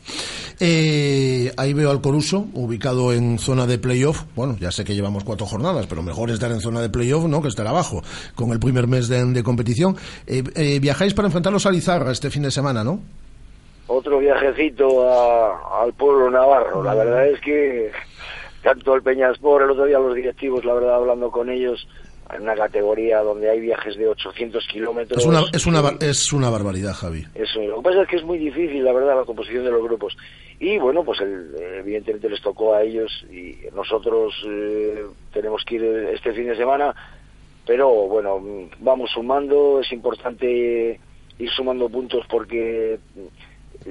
Eh, ahí veo al Coruso, ubicado en zona de playoff. Bueno, ya sé que llevamos cuatro jornadas, pero mejor estar en zona de playoff, ¿no? Que estar abajo, con el primer mes de, de competición. Eh, eh, viajáis para enfrentarlos a Lizarra este fin de semana, ¿no? Otro viajecito a- al pueblo navarro. La verdad es que tanto el Peñaspor, el otro día los directivos, la verdad, hablando con ellos, en una categoría donde hay viajes de 800 kilómetros. Es una, es, una, es una barbaridad, Javi. Eso, lo que pasa es que es muy difícil, la verdad, la composición de los grupos. Y bueno, pues el- evidentemente les tocó a ellos y nosotros eh, tenemos que ir este fin de semana, pero bueno, vamos sumando, es importante ir sumando puntos porque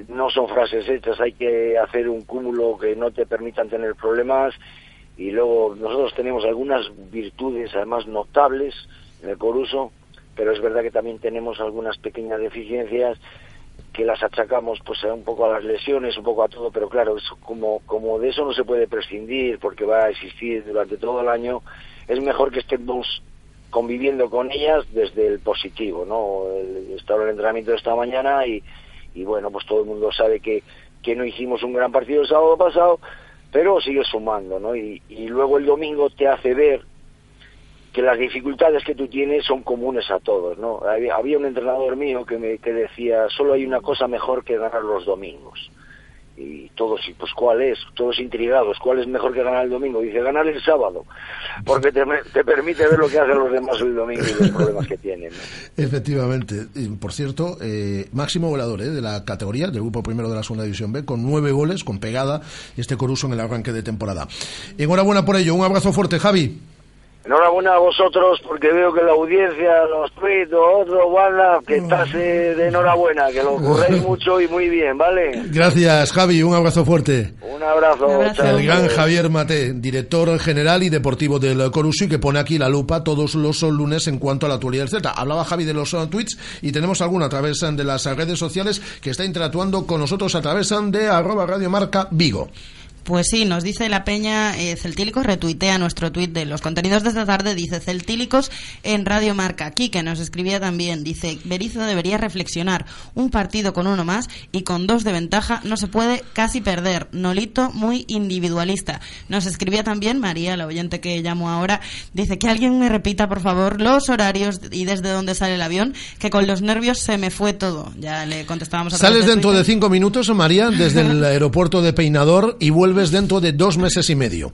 no son frases hechas, hay que hacer un cúmulo que no te permitan tener problemas y luego nosotros tenemos algunas virtudes además notables en el Coruso, pero es verdad que también tenemos algunas pequeñas deficiencias que las achacamos pues un poco a las lesiones, un poco a todo, pero claro, eso, como, como de eso no se puede prescindir porque va a existir durante todo el año, es mejor que estemos conviviendo con ellas desde el positivo, ¿no? El, estaba en el entrenamiento de esta mañana y, y bueno, pues todo el mundo sabe que, que no hicimos un gran partido el sábado pasado, pero sigue sumando, ¿no? Y, luego el domingo te hace ver que las dificultades que tú tienes son comunes a todos, ¿no? Había, había un entrenador mío que me que decía, solo hay una cosa mejor que ganar los domingos. Y todos, y pues ¿cuál es? Todos intrigados, ¿cuál es mejor que ganar el domingo? Dice, ganar el sábado, porque te, te permite ver lo que hacen los demás el domingo y los problemas que tienen. Efectivamente. Por cierto, eh, máximo goleador eh, de la categoría, del grupo primero de la segunda división B, con nueve goles, con pegada, este Coruso en el arranque de temporada. Enhorabuena por ello. Un abrazo fuerte, Javi. Enhorabuena a vosotros porque veo que la audiencia, los tweets, los otros, a que estás eh, de enhorabuena, que lo curréis mucho y muy bien, ¿vale? Gracias, Javi. Un abrazo fuerte. Un abrazo. chao. El gran Javier Mate, director general y deportivo del Coruso y que pone aquí la lupa todos los lunes en cuanto a la actualidad del Celta. Hablaba Javi de los eh, tweets y tenemos alguno a través de las redes sociales que está interactuando con nosotros a través de arroba Radio Marca Vigo. Pues sí, nos dice la peña eh, Celtílicos, retuitea nuestro tuit de los contenidos de esta tarde, dice Celtílicos en Radio Marca. que nos escribía también, dice Berizzo debería reflexionar, un partido con uno más y con dos de ventaja no se puede casi perder. Nolito muy individualista. Nos escribía también María, la oyente que llamo ahora, dice que alguien me repita por favor los horarios y desde dónde sale el avión, que con los nervios se me fue todo. Ya le contestábamos a Sales de dentro de cinco minutos, María, desde el aeropuerto de Peinador y vuelves dentro de dos meses y medio.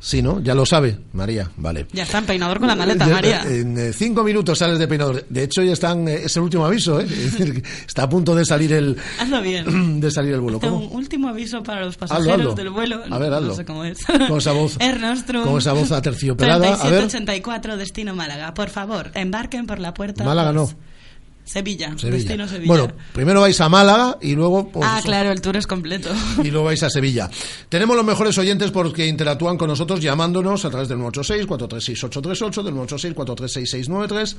Sí, ¿no? Ya lo sabe, María. Vale. Ya está en peinador con la maleta, Ya, María. En eh, cinco minutos sales de Peinador. De hecho, ya están. eh, es el último aviso, ¿eh? Está a punto de salir el. Hazlo bien. De salir el vuelo. Este, ¿Cómo? un último aviso para los pasajeros Hazlo, hazlo. del vuelo. A ver, hazlo. No sé cómo es. Con esa voz. Er Nostrum. Con esa voz aterciopelada. A ver. 3784, destino Málaga. Por favor, embarquen por la puerta. Málaga no. Sevilla, Sevilla. destino Sevilla. Bueno, primero vais a Málaga y luego. pues, ah, claro, el tour es completo. y luego vais a Sevilla. Tenemos los mejores oyentes porque interactúan con nosotros llamándonos a través del 986-436-838, del 986-436-693.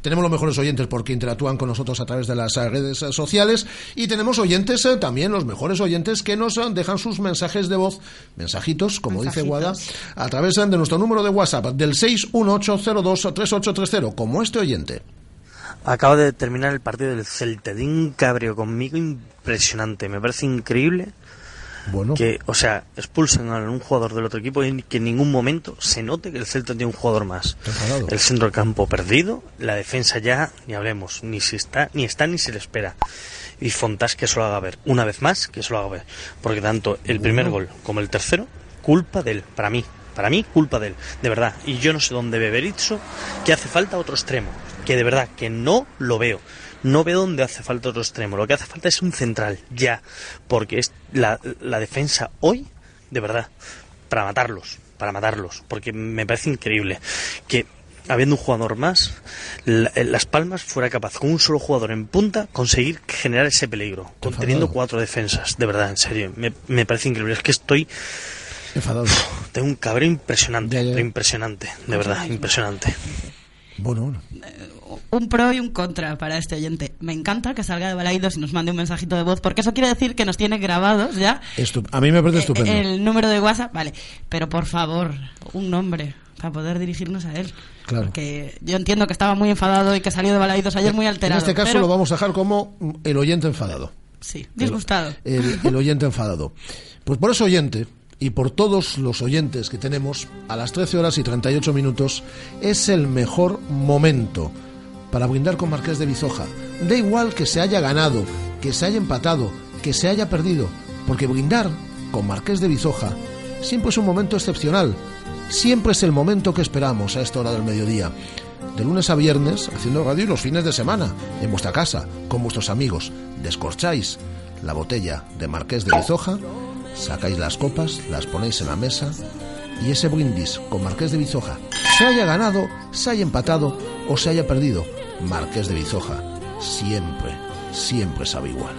Tenemos los mejores oyentes porque interactúan con nosotros a través de las eh, redes eh, sociales. Y tenemos oyentes eh, también, los mejores oyentes que nos dejan sus mensajes de voz, mensajitos, como dice Guada, a través de nuestro número de WhatsApp del 618023830, como este oyente. Acabo de terminar el partido del Celta de un cabreo conmigo impresionante. Me parece increíble Bueno. que, o sea, expulsen a un jugador del otro equipo y que en ningún momento se note que el Celta tiene un jugador más. El centro del campo perdido, la defensa ya, ni hablemos, ni si está, ni está ni se le espera. Y Fontás que eso lo haga ver, una vez más que eso lo haga ver. Porque tanto el primer gol como el tercero, culpa de él, para mí. Para mí, culpa de él, de verdad. Y yo no sé dónde Berizzo que hace falta otro extremo. Que de verdad, que no lo veo. No veo dónde hace falta otro extremo. Lo que hace falta es un central, ya. Porque es la, la defensa hoy, de verdad, para matarlos. Para matarlos. Porque me parece increíble que habiendo un jugador más, la- eh, Las Palmas fuera capaz, con un solo jugador en punta, conseguir generar ese peligro, conteniendo cuatro defensas. De verdad, en serio, me, me parece increíble. Es que estoy. Enfadado. Tengo un cabreo impresionante, impresionante, de verdad, impresionante. Bueno, un pro y un contra para este oyente. Me encanta que salga de Balaidos y nos mande un mensajito de voz, porque eso quiere decir que nos tiene grabados ya a mí me parece estupendo. Eh, el número de WhatsApp. Vale, pero por favor, un nombre para poder dirigirnos a él. Claro. Porque yo entiendo que estaba muy enfadado y que salió de Balaidos ayer muy En alterado. este caso pero- lo vamos a dejar como el oyente enfadado. Sí, disgustado. El, el oyente enfadado. Pues por ese oyente y por todos los oyentes que tenemos, a las 13 horas y 38 minutos es el mejor momento para brindar con Marqués de Bizoja. Da igual que se haya ganado, que se haya empatado, que se haya perdido, porque brindar con Marqués de Bizoja siempre es un momento excepcional. Siempre es el momento que esperamos a esta hora del mediodía. De lunes a viernes, haciendo radio y los fines de semana, en vuestra casa, con vuestros amigos. Descorcháis la botella de Marqués de Bizoja, sacáis las copas, las ponéis en la mesa y ese brindis con Marqués de Bizoja, se haya ganado, se haya empatado o se haya perdido, Marqués de Bizoja siempre, siempre sabe igual.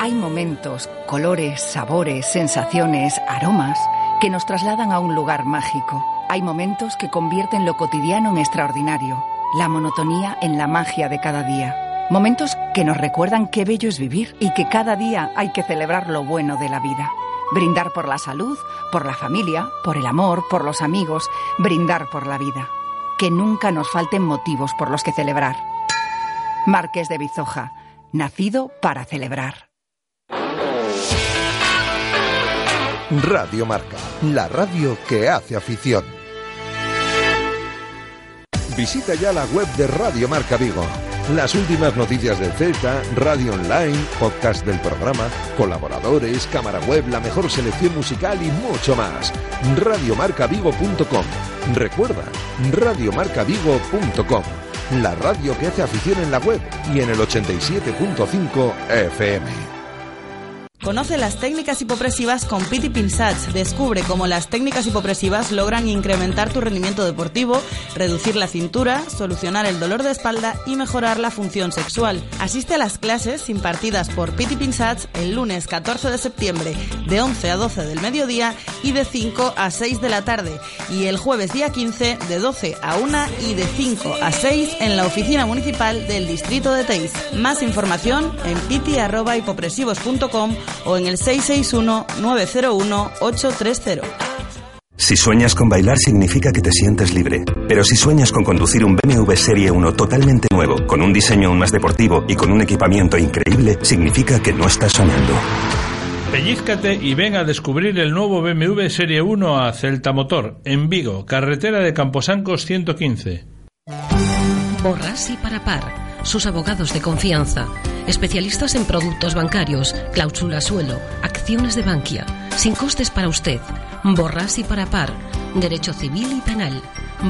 Hay momentos, colores, sabores, sensaciones, aromas que nos trasladan a un lugar mágico. Hay momentos que convierten lo cotidiano en extraordinario, la monotonía en la magia de cada día. Momentos que nos recuerdan qué bello es vivir y que cada día hay que celebrar lo bueno de la vida. Brindar por la salud, por la familia, por el amor, por los amigos, brindar por la vida. Que nunca nos falten motivos por los que celebrar. Marqués de Bizoja, nacido para celebrar. Radio Marca, la radio que hace afición. Visita ya la web de Radio Marca Vigo. Las últimas noticias del Celta, radio online, podcast del programa, colaboradores, cámara web, la mejor selección musical y mucho más. Radiomarcavigo.com. Recuerda, radiomarcavigo.com. La radio que hace afición en la web y en el 87.5 FM. Conoce las técnicas hipopresivas con Piti Pinsats. Descubre cómo las técnicas hipopresivas logran incrementar tu rendimiento deportivo, reducir la cintura, solucionar el dolor de espalda y mejorar la función sexual. Asiste a las clases impartidas por Piti Pinsats el lunes 14 de septiembre de 11 a 12 del mediodía y de 5 a 6 de la tarde y el jueves día 15 de 12 a 1 y de 5 a 6 en la oficina municipal del distrito de Teis. Más información en piti.hipopresivos.com o en el 661-901-830. Si sueñas con bailar significa que te sientes libre. Pero si sueñas con conducir un BMW Serie 1 totalmente nuevo, con un diseño aún más deportivo y con un equipamiento increíble, significa que no estás soñando. Pellízcate y ven a descubrir el nuevo BMW Serie 1 a Celta Motor, en Vigo, carretera de Camposancos 115. Borras y para par sus abogados de confianza, especialistas en productos bancarios, cláusula suelo, acciones de Bankia, sin costes para usted, borras y para par, derecho civil y penal,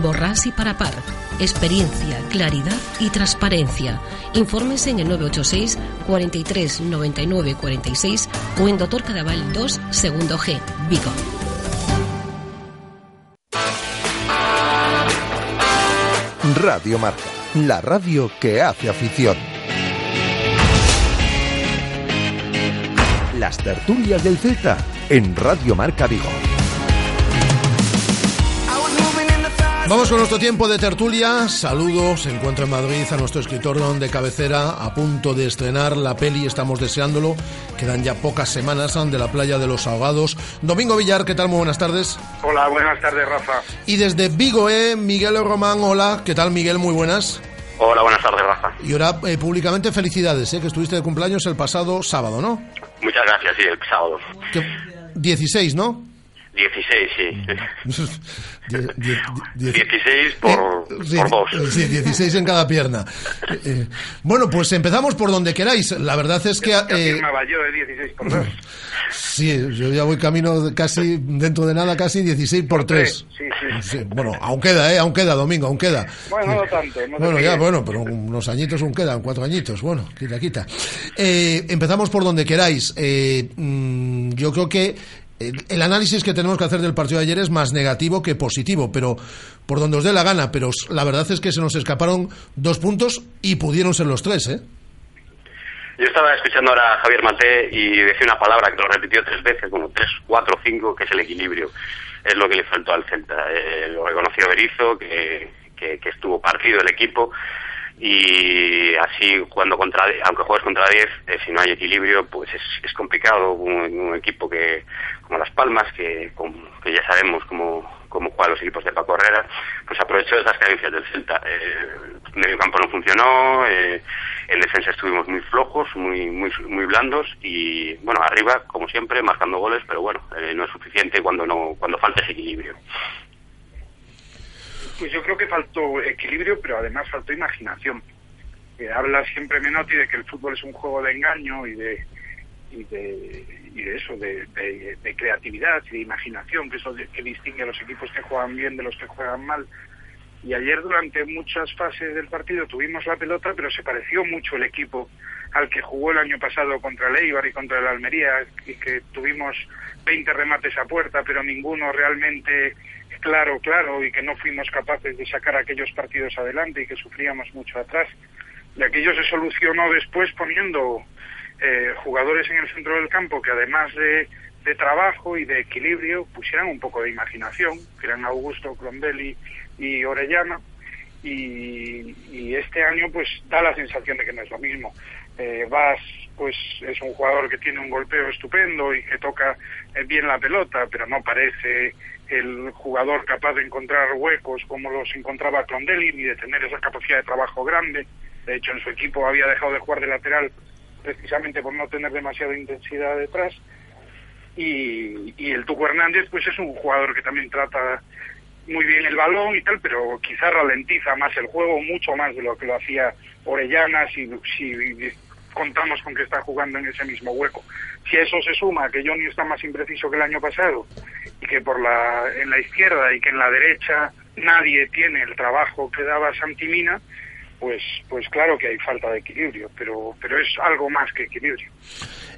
borras y para par, experiencia, claridad y transparencia. Informes en el 986 43 99 46 o en Doctor Cadaval 2, segundo G, Vigo. Radio Marca la radio que hace afición. Las tertulias del Celta en Radio Marca Vigo. Vamos con nuestro tiempo de tertulia. Saludos. Se encuentra en Madrid a nuestro escritor de cabecera, a punto de estrenar la peli. Estamos deseándolo. Quedan ya pocas semanas de la playa de los ahogados. Domingo Villar, ¿qué tal? Muy buenas tardes. Hola, buenas tardes, Rafa. Y desde Vigo, ¿eh? Miguel Román, hola. ¿Qué tal, Miguel? Muy buenas. Hola, buenas tardes, Rafa. Y ahora, eh, públicamente, felicidades, ¿eh? que estuviste de cumpleaños el pasado sábado, ¿no? Muchas gracias, sí, el sábado. 16, ¿no? 16, sí. 16 por, por dos. Sí, 16 en cada pierna. Eh, bueno, pues empezamos por donde queráis. La verdad es que... Eh, yo de 16 por 2. Sí, yo ya voy camino de casi, dentro de nada, casi 16 por 3. Sí, sí. sí, bueno, aún queda, ¿eh? Aún queda, Domingo, aún queda. Bueno, no tanto. No bueno, ya, bueno, pero unos añitos aún quedan, cuatro añitos. Bueno, quita, quita. Eh, empezamos por donde queráis. Eh, mm, yo creo que el análisis que tenemos que hacer del partido de ayer es más negativo que positivo, pero por donde os dé la gana, pero la verdad es que se nos escaparon dos puntos y pudieron ser los tres, ¿eh? Yo estaba escuchando ahora a Javier Mate y decía una palabra que lo repitió tres veces, bueno, tres, cuatro, cinco, que es el equilibrio. Es lo que le faltó al Celta. Eh, lo reconoció Berizzo, que, que estuvo partido el equipo y así cuando contra aunque juegues contra 10 eh, si no hay equilibrio pues es, es complicado. Un, equipo que como Las Palmas que, que ya sabemos cómo, cómo juegan los equipos de Paco Herrera pues aprovechó esas carencias del Celta. Eh, medio campo no funcionó eh, en defensa estuvimos muy flojos muy muy muy blandos y bueno arriba como siempre marcando goles pero bueno eh, no es suficiente cuando no cuando falta ese equilibrio pues yo creo que faltó equilibrio, pero además faltó imaginación. Que habla siempre Menotti de que el fútbol es un juego de engaño y de y de, y de eso, de, creatividad y de imaginación, que es lo que distingue a los equipos que juegan bien de los que juegan mal. Y ayer durante muchas fases del partido tuvimos la pelota, pero se pareció mucho el equipo al que jugó el año pasado contra el Eibar y contra el Almería, y que tuvimos 20 remates a puerta, pero ninguno realmente claro, claro, y que no fuimos capaces de sacar aquellos partidos adelante y que sufríamos mucho atrás. Y aquello se solucionó después poniendo eh, jugadores en el centro del campo que además de, trabajo y de equilibrio pusieran un poco de imaginación, que eran Augusto, Crondelli y Orellana. Y, y, este año pues da la sensación de que no es lo mismo. Eh, Vas pues es un jugador que tiene un golpeo estupendo y que toca eh, bien la pelota, pero no parece el jugador capaz de encontrar huecos como los encontraba Clondelli ni de tener esa capacidad de trabajo grande. De hecho, en su equipo había dejado de jugar de lateral precisamente por no tener demasiada intensidad detrás. y, y el Tuco Hernández pues es un jugador que también trata muy bien el balón y tal, pero quizá ralentiza más el juego, mucho más de lo que lo hacía Orellana si, si contamos con que está jugando en ese mismo hueco. Si eso se suma que Johnny está más impreciso que el año pasado y que por la, en la izquierda y que en la derecha nadie tiene el trabajo que daba Santimina, pues, pues claro que hay falta de equilibrio, pero, pero es algo más que equilibrio.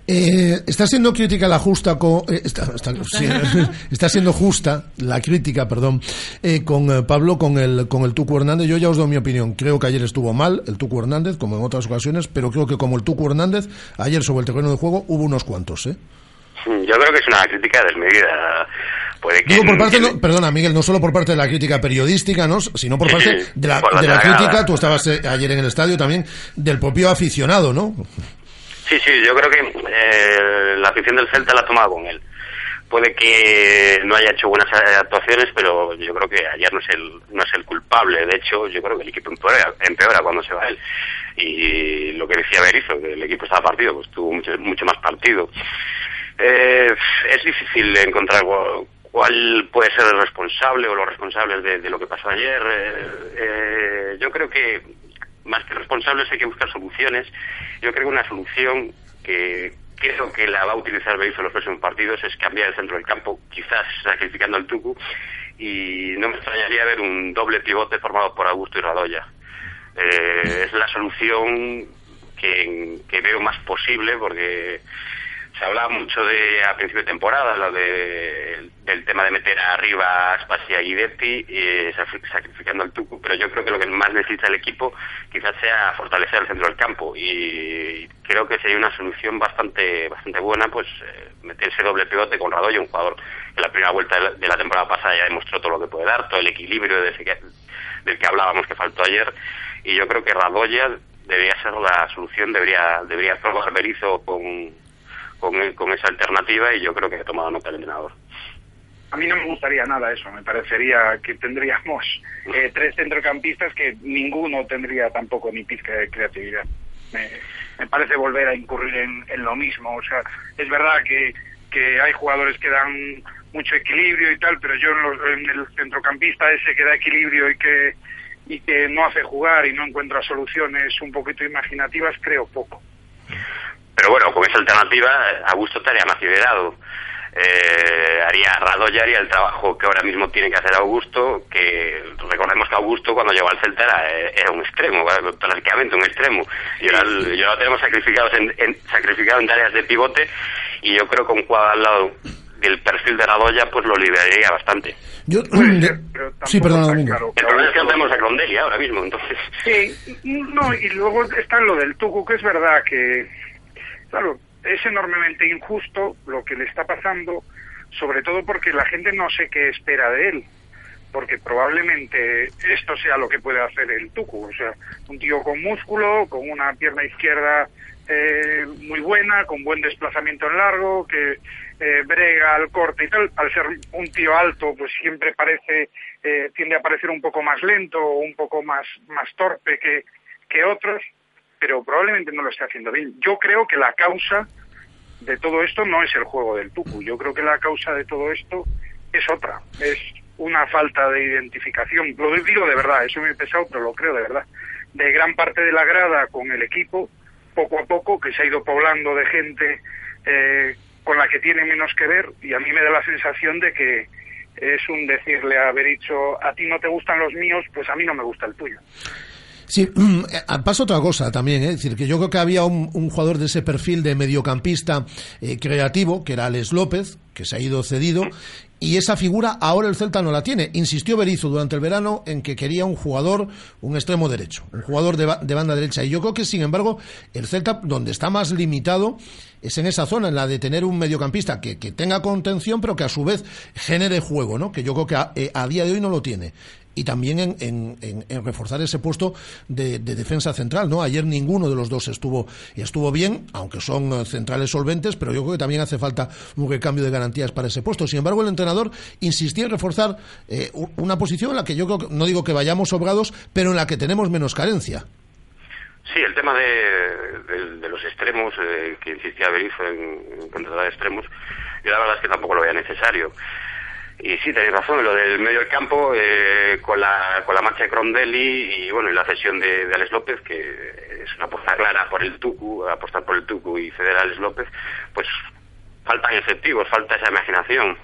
Eh, está siendo crítica la justa con, eh, está, está- sí, está siendo justa la crítica, perdón, eh, con eh, Pablo con el con el Tucu Hernández. Yo ya os doy mi opinión. Creo que ayer estuvo mal el Tucu Hernández, como en otras ocasiones, pero creo que como el Tucu Hernández ayer sobre el terreno de juego hubo unos cuantos, ¿eh? Yo creo que es una crítica desmedida. Puede que Digo por parte, no- perdona Miguel, no solo por parte de la crítica periodística, ¿no? sino por parte de la, por la de la crítica. Tú estabas eh, ayer en el estadio también del propio aficionado, ¿no? Sí, sí, yo creo que eh, la afición del Celta la ha tomado con él. Puede que no haya hecho buenas actuaciones, pero yo creo que ayer no es el, no es el culpable. De hecho, yo creo que el equipo empeora, empeora cuando se va él. Y lo que decía Berizzo, que el equipo estaba partido, pues tuvo mucho, mucho más partido. Eh, es difícil encontrar cu- cuál puede ser el responsable o los responsables de, de lo que pasó ayer. Eh, eh, yo creo que más que responsables hay que buscar soluciones. Yo creo que una solución que creo que la va a utilizar Berizzo en los próximos partidos es cambiar el centro del campo, quizás sacrificando al Tucu, y no me extrañaría ver un doble pivote formado por Augusto y Radoya. Eh, es la solución que, que veo más posible porque se hablaba mucho de a principio de temporada lo de, del tema de meter arriba a Aspas y a Guidetti sacri- sacrificando al Tucu pero yo creo que lo que más necesita el equipo quizás sea fortalecer el centro del campo y creo que sería una solución bastante bastante buena pues eh, doble pivote con Radoy un jugador que la primera vuelta de la, temporada pasada ya demostró todo lo que puede dar todo el equilibrio de ese que- del que hablábamos que faltó ayer y yo creo que Radoya debería ser la solución debería debería probar Berizzo con con, con esa alternativa y yo creo que ha tomado nota el entrenador. A mí no me gustaría nada eso, me parecería que tendríamos eh, tres centrocampistas que ninguno tendría tampoco ni pizca de creatividad. Me, parece volver a incurrir en, en lo mismo, o sea, es verdad que, que hay jugadores que dan mucho equilibrio y tal, pero yo en, los- en el centrocampista ese que da equilibrio y que y que no hace jugar y no encuentra soluciones un poquito imaginativas, creo poco. Pero bueno, con esa alternativa, Augusto estaría más liberado. Eh, haría Radoya haría el trabajo que ahora mismo tiene que hacer Augusto, que recordemos que Augusto cuando llegó al Celta era, era un extremo, prácticamente un extremo. Y ahora, y ahora lo tenemos sacrificados en, en- sacrificado en tareas de pivote y yo creo que un jugador al lado del perfil de Radoya pues lo liberaría bastante. Yo, sí, perdona, Domingo. El problema es que no tenemos a Crondelli ahora mismo, entonces... Sí, no, y luego está lo del Tucu, que es verdad que, claro, es enormemente injusto lo que le está pasando, sobre todo porque la gente no sé qué espera de él, porque probablemente esto sea lo que puede hacer el Tucu, o sea, un tío con músculo, con una pierna izquierda eh, muy buena, con buen desplazamiento en largo, que eh, brega al corte y tal, al ser un tío alto, pues siempre parece, eh, tiende a parecer un poco más lento o un poco más, más torpe que, que otros, pero probablemente no lo esté haciendo bien. Yo creo que la causa de todo esto no es el juego del Tucu, yo creo que la causa de todo esto es otra, es una falta de identificación, lo digo de verdad, eso me he pesado, pero lo creo de verdad, de gran parte de la grada con el equipo, poco a poco, que se ha ido poblando de gente eh, con la que tiene menos que ver, y a mí me da la sensación de que es un decirle haber dicho, a ti no te gustan los míos, pues a mí no me gusta el tuyo. Sí, eh, pasa otra cosa también, ¿eh? es decir, que yo creo que había un, jugador de ese perfil de mediocampista eh, creativo, que era Alex López, que se ha ido cedido, y esa figura ahora el Celta no la tiene. Insistió Berizzo durante el verano en que quería un jugador, un extremo derecho, un jugador de, ba- de banda derecha. Y yo creo que, sin embargo, el Celta, donde está más limitado, es en esa zona, en la de tener un mediocampista que, que tenga contención, pero que a su vez genere juego, ¿no? Que yo creo que a, eh, a día de hoy no lo tiene y también en, en- reforzar ese puesto de, de defensa central, ¿no? Ayer ninguno de los dos estuvo estuvo bien, aunque son eh, centrales solventes, pero yo creo que también hace falta un recambio de garantías para ese puesto. Sin embargo, el entrenador insistía en reforzar eh, una posición en la que yo creo que, no digo que vayamos sobrados, pero en la que tenemos menos carencia. Sí, el tema de, de- de los extremos, eh, que insistía Berizzo en, en contratar extremos, yo la verdad es que tampoco lo veía necesario. Y sí, tenéis razón, lo del medio del campo, eh, con, la, con la marcha de Crondelli y bueno, y la cesión de, de Alex López, que es una apuesta clara por el Tucu, apostar por el Tucu y ceder a Alex López, pues faltan efectivos, falta esa imaginación.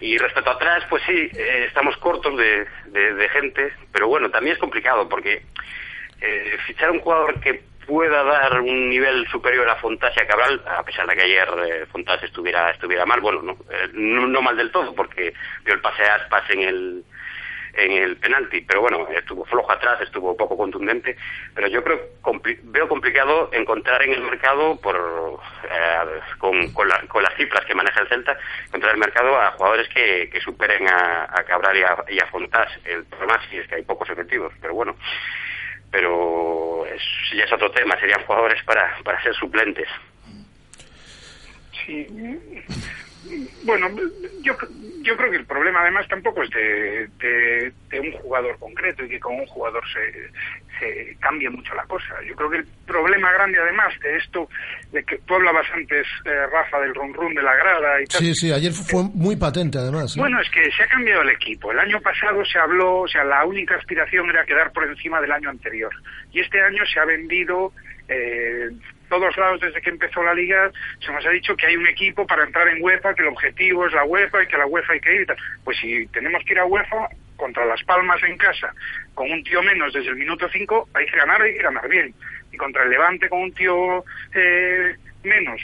Y respecto a atrás, pues sí, eh, estamos cortos de, de- de gente, pero bueno, también es complicado porque eh, fichar un jugador que pueda dar un nivel superior a Fontás y a Cabral, a pesar de que ayer eh, Fontás estuviera estuviera mal, bueno, no, eh, no, no mal del todo, porque dio el pase a Aspas en el en el penalti, pero bueno, estuvo flojo atrás, estuvo poco contundente, pero yo creo compli- veo complicado encontrar en el mercado por eh, con, con, la- con las cifras que maneja el Celta, encontrar en el mercado a jugadores que, que superen a, a Cabral y a, y a Fontás. El problema sí es que hay pocos efectivos, pero bueno, pero es, ya es otro tema, serían jugadores para, para ser suplentes. Sí. Bueno, yo, yo creo que el problema además tampoco es de, de, de un jugador concreto y que con un jugador se, se cambie mucho la cosa. Yo creo que el problema grande además de esto, de que tú hablabas antes, eh, Rafa, del run run de la grada y tal. Sí, sí, ayer fue muy patente además. ¿no? Bueno, es que se ha cambiado el equipo. El año pasado se habló, o sea, la única aspiración era quedar por encima del año anterior. Y este año se ha vendido, eh, todos lados desde que empezó la liga, se nos ha dicho que hay un equipo para entrar en UEFA, que el objetivo es la UEFA y que la UEFA hay que ir y tal. Pues si tenemos que ir a UEFA contra Las Palmas en casa, con un tío menos desde el minuto 5, hay que ganar, hay que ganar bien. Y contra el Levante con un tío eh, menos,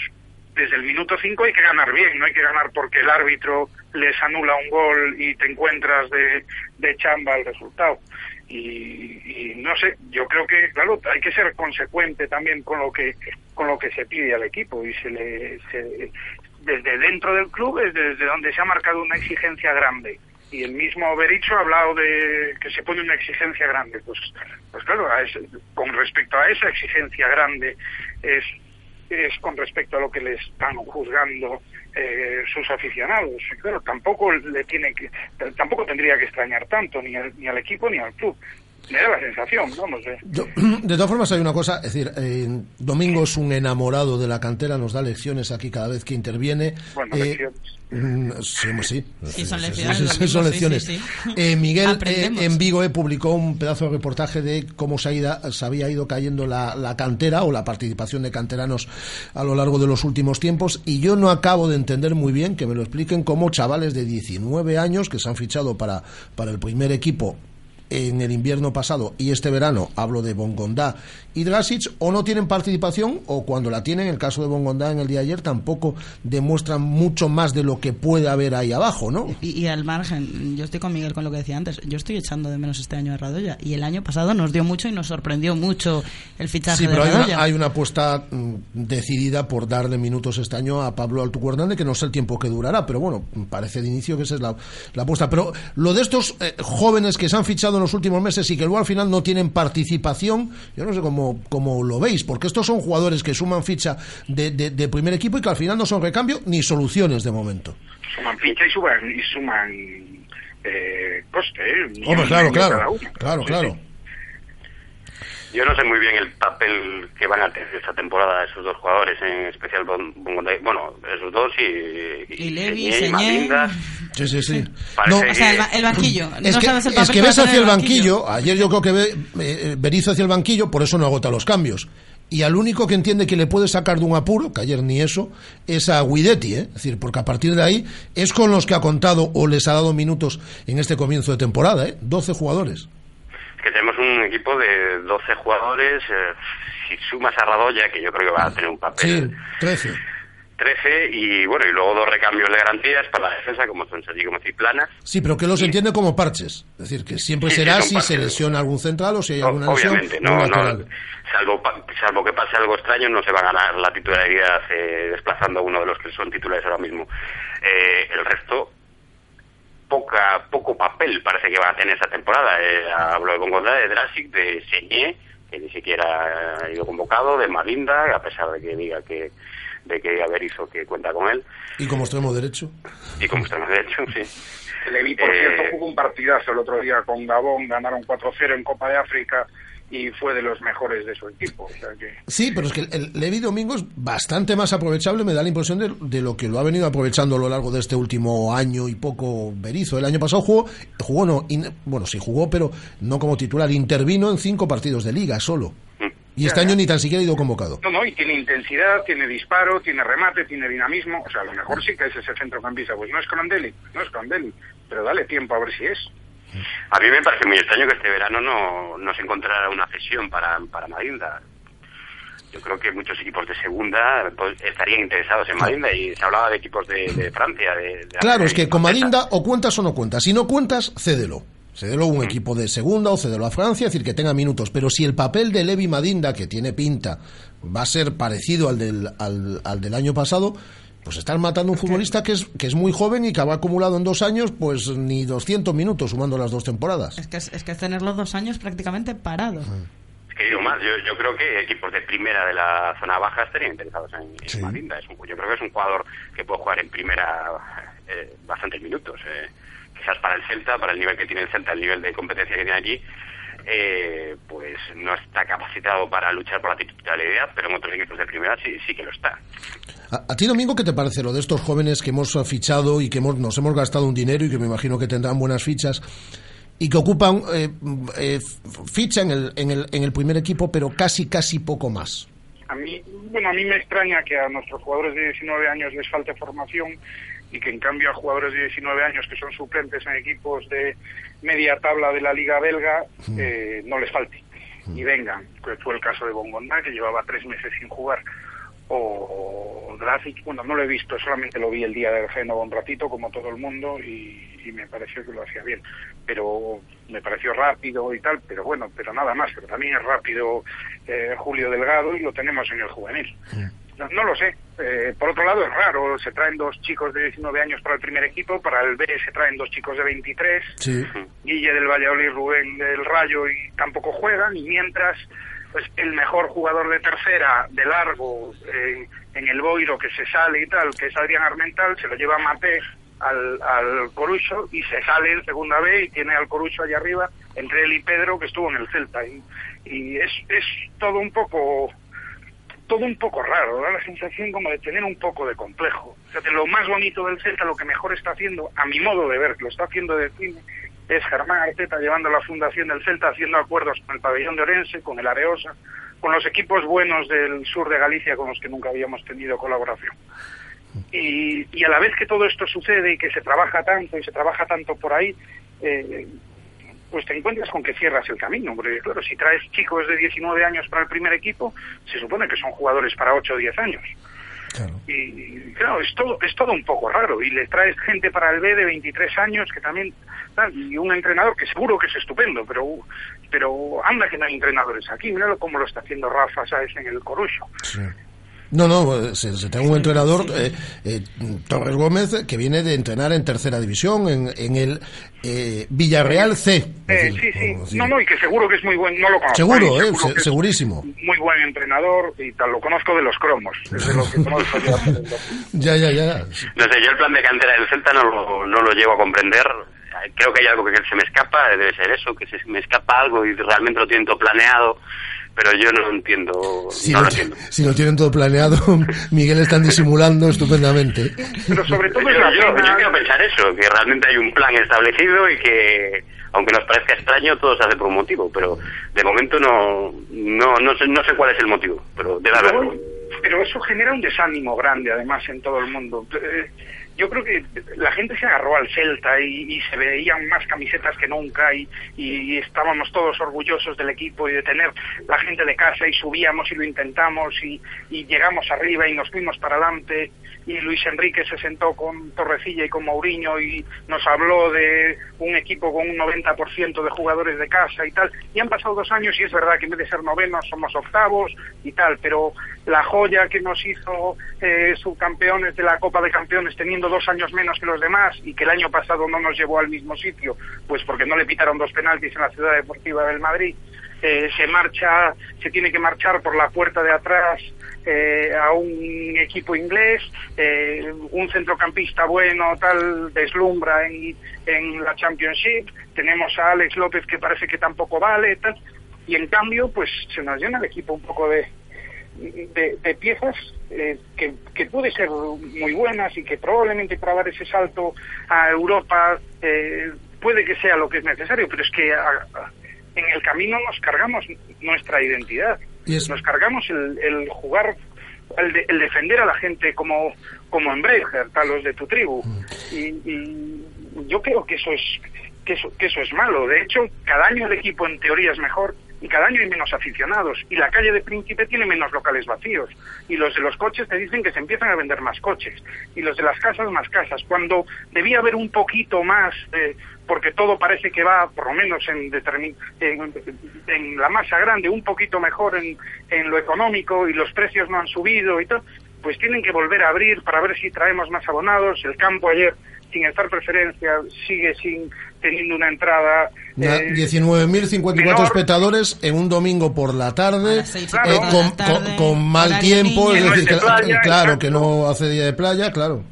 desde el minuto 5 hay que ganar bien, no hay que ganar porque el árbitro les anula un gol y te encuentras de, de chamba el resultado. Y, y no sé, yo creo que, claro, hay que ser consecuente también con lo que con lo que se pide al equipo y se le desde dentro del club es desde donde se ha marcado una exigencia grande. Y el mismo Bericho ha hablado de que se pone una exigencia grande. Pues pues claro con respecto a esa exigencia grande es es con respecto a lo que le están juzgando eh, sus aficionados. Claro, tampoco le tiene que, tampoco tendría que extrañar tanto ni al, ni al equipo ni al club. Me da la sensación, vamos. eh. Yo, de todas formas, hay una cosa, es decir, eh, Domingo es un enamorado de la cantera, nos da lecciones aquí cada vez que interviene. Bueno, Eh, lecciones. mm, sí, sí. Sí, son lecciones, son lecciones. sí, sí. Eh, Miguel eh, en Vigo eh, publicó un pedazo de reportaje de cómo se, ha ido- se había ido cayendo la, la cantera o la participación de canteranos a lo largo de los últimos tiempos y yo no acabo de entender muy bien que me lo expliquen cómo chavales de 19 años que se han fichado para, para el primer equipo en el invierno pasado y este verano, hablo de Bongondá y Drasic, o no tienen participación o cuando la tienen, en el caso de Bongondá en el día de ayer, tampoco demuestran mucho más de lo que puede haber ahí abajo, ¿no? Y, y al margen, yo estoy con Miguel con lo que decía antes, yo estoy echando de menos este año a Radoya y el año pasado nos dio mucho y nos sorprendió mucho el fichaje Sí, de pero hay Radoya. una, hay una apuesta mm, decidida por darle minutos este año a Pablo Altuco Hernández, que no sé el tiempo que durará, pero bueno, parece de inicio que esa es la, la apuesta. Pero lo de estos eh, jóvenes que se han fichado en los últimos meses y que luego al final no tienen participación, yo no sé cómo, cómo lo veis, porque estos son jugadores que suman ficha de, de- de primer equipo y que al final no son recambio ni soluciones de momento. Suman ficha y suman, y suman eh, coste. ¿eh? Hombre, claro, claro, claro, claro. Yo no sé muy bien el papel que van a tener esta temporada esos dos jugadores, en especial bueno, esos dos y, Y Levi, Señé. Sí, sí, sí. Parece o sea, el, que- ba- el banquillo. Es no que, sabes el es papel que va a ves hacia el banquillo, ayer yo creo que ve, eh, Berizzo hacia el banquillo, por eso no agota los cambios. Y al único que entiende que le puede sacar de un apuro, que ayer ni eso, es a Guidetti, ¿eh? es decir, porque a partir de ahí es con los que ha contado o les ha dado minutos en este comienzo de temporada, ¿eh? 12 jugadores. Es que tenemos un equipo de 12 jugadores, eh, si sumas a Radoya, que yo creo que va a tener un papel Sí, 13. 13, y bueno, y luego dos recambios de garantías para la defensa, como son Sergi como Ciplanas. Sí, pero que los entiende como parches. Es decir, que siempre Sí, será si se lesiona algún central o si hay alguna lesión. Obviamente, no, no, salvo, salvo que pase algo extraño, no se va a ganar la titularidad eh, desplazando a uno de los que son titulares ahora mismo. Eh, el resto, poca poco papel parece que van a tener esa temporada. Eh, hablo de Bongonda, de Drasic, de Señé, que ni siquiera ha ido convocado, de Malinda, a pesar de que diga que de que Averizo que cuenta con él, Y como extremo derecho. y como estamos de hecho, sí. Levi, por Eh, cierto, jugó un partidazo el otro día con Gabón, ganaron 4-0 en Copa de África y fue de los mejores de su equipo. O sea que... Sí, pero es que el Levi Domingo es bastante más aprovechable, me da la impresión de, de, lo que lo ha venido aprovechando a lo largo de este último año y poco Berizo. El año pasado jugó, jugó no, in, bueno, sí jugó, pero no como titular, intervino en cinco partidos de liga solo. Y este año ni tan siquiera ha ido convocado. No, no, y tiene intensidad, tiene disparo, tiene remate, tiene dinamismo. O sea, a lo mejor sí que es ese centrocampista. Pues no es Crondelli, no es Crondelli, pero dale tiempo a ver si es. A mí me parece muy extraño que este verano no, no se encontrara una cesión para, para Madinda. Yo creo que muchos equipos de segunda pues, estarían interesados en Madinda y se hablaba de equipos de, de Francia. De, de claro, es que con Madinda o cuentas o no cuentas. Si no cuentas, cédelo. Cédelo a un equipo de segunda o cédelo a Francia, es decir, que tenga minutos. Pero si el papel de Levi Madinda, que tiene pinta, va a ser parecido al del, al, al del año pasado, pues están matando a un futbolista que es, que es muy joven y que ha acumulado en dos años pues ni 200 minutos sumando las dos temporadas. Es que es, es que tenerlo dos años prácticamente parado. Es que digo más, yo, yo creo que equipos de primera de la zona baja estarían interesados en, en Sí. Madinda. Es un, yo creo que es un jugador que puede jugar en primera eh, bastantes minutos. eh. Quizás para el Celta, para el nivel que tiene el Celta, el nivel de competencia que tiene allí, eh, pues no está capacitado para luchar por la titularidad, pero en otros equipos de primera sí, sí que lo está. ¿A, a ti, Domingo, qué te parece lo de estos jóvenes que hemos fichado y que hemos, nos hemos gastado un dinero y que me imagino que tendrán buenas fichas y que ocupan eh, eh, ficha en el, en, el, en el primer equipo, pero casi, casi poco más? A mí, bueno, a mí me extraña que a nuestros jugadores de 19 años les falte formación y que en cambio a jugadores de 19 años que son suplentes en equipos de media tabla de la Liga Belga eh, no les falte y vengan. Que fue el caso de Bongonda, que llevaba tres meses sin jugar. O Dracic, bueno, no lo he visto, solamente lo vi el día del Génova un ratito, como todo el mundo, y, y me pareció que lo hacía bien. Pero me pareció rápido y tal, pero bueno, pero nada más. Pero también es rápido eh, Julio Delgado y lo tenemos en el juvenil. No, no lo sé. Eh, por otro lado, es raro. Se traen dos chicos de 19 años para el primer equipo. Para el B se traen dos chicos de 23. Sí. Guille del Valladolid, Rubén del Rayo y tampoco juegan. Y mientras, pues el mejor jugador de tercera, de largo, en el Boiro que se sale y tal, que es Adrián Armental, se lo lleva Mate al, al Corucho y se sale en segunda B y tiene al Corucho allá arriba entre él y Pedro que estuvo en el Celta. Y, y es, es todo un poco todo un poco raro, da la sensación como de tener un poco de complejo. O sea, de lo más bonito del Celta, lo que mejor está haciendo, a mi modo de ver, lo está haciendo de cine, es Germán Arteta llevando la fundación del Celta, haciendo acuerdos con el pabellón de Orense, con el Areosa, con los equipos buenos del sur de Galicia con los que nunca habíamos tenido colaboración. Y, y a la vez que todo esto sucede y que se trabaja tanto y se trabaja tanto por ahí, eh, pues te encuentras con que cierras el camino. Porque claro, si traes chicos de 19 años para el primer equipo, se supone que son jugadores para 8 o 10 años. Y, y, claro, es todo, es todo un poco raro. Y le traes gente para el B de 23 años que también. Y un entrenador que seguro que es estupendo, pero pero anda que no hay entrenadores aquí. Míralo cómo lo está haciendo Rafa, ¿sabes? En el Corucho. No, no, se, se tengo un entrenador, eh, eh, Torres Gómez, que viene de entrenar en tercera división, en, en el eh, Villarreal C. Eh, sí, sí. No, no, y que seguro que es muy buen. No lo conozco. Seguro, ¿eh? eh, Seguro se- segurísimo. Muy buen entrenador y tal. Lo conozco de los cromos. Lo que conozco yo. Ya, ya, ya. No sé, yo el plan de cantera del Celta no lo, no lo llevo a comprender. Creo que hay algo que se me escapa, debe ser eso, que se me escapa algo y realmente lo tienen todo planeado, pero yo no lo entiendo. Si, no lo, lo entiendo. si lo tienen todo planeado, Miguel están disimulando estupendamente. Pero sobre todo yo, es la yo- pena- yo quiero pensar eso, que realmente hay un plan establecido y que, aunque nos parezca extraño, todo se hace por un motivo, pero de momento no, no, no, sé, no sé cuál es el motivo, pero debe haberlo. pero eso genera un desánimo grande además en todo el mundo. Eh, Yo creo que la gente se agarró al Celta y, se veían más camisetas que nunca y, estábamos todos orgullosos del equipo y de tener la gente de casa y subíamos y lo intentamos y, y llegamos arriba y nos fuimos para adelante y Luis Enrique se sentó con Torrecilla y con Mourinho y nos habló de un equipo con un 90% de jugadores de casa y tal. Y han pasado dos años y es verdad que en vez de ser novenos somos octavos y tal, pero la joya que nos hizo eh, subcampeones de la Copa de Campeones teniendo dos años menos que los demás y que el año pasado no nos llevó al mismo sitio, pues porque no le pitaron dos penaltis en la Ciudad Deportiva del Madrid, eh, se marcha, se tiene que marchar por la puerta de atrás eh, a un equipo inglés, eh, un centrocampista bueno tal deslumbra en, en la Championship, tenemos a Alex López que parece que tampoco vale, tal, y en cambio pues se nos llena el equipo un poco de, de, de piezas eh, que, que puede ser muy buenas y que probablemente para dar ese salto a Europa eh, puede que sea lo que es necesario, pero es que a- a- en el camino nos cargamos nuestra identidad, nos cargamos el, el jugar, el, de- el defender a la gente como, como en Breitbart, a los de tu tribu. Y, y yo creo que eso es que eso, que eso es malo. De hecho, cada año el equipo en teoría es mejor y cada año hay menos aficionados y la calle de Príncipe tiene menos locales vacíos y los de los coches te dicen que se empiezan a vender más coches y los de las casas más casas. Cuando debía haber un poquito más eh, porque todo parece que va por lo menos en, determin- en, en la masa grande un poquito mejor en, en lo económico y los precios no han subido y tal pues tienen que volver a abrir para ver si traemos más abonados. El campo ayer sin estar preferencia sigue sin teniendo una entrada eh, 19.054 menor. espectadores en un domingo por la tarde, seis eh, con, la tarde, con- con mal tiempo, es decir, de que- playa, claro, exacto. que no hace día de playa, claro.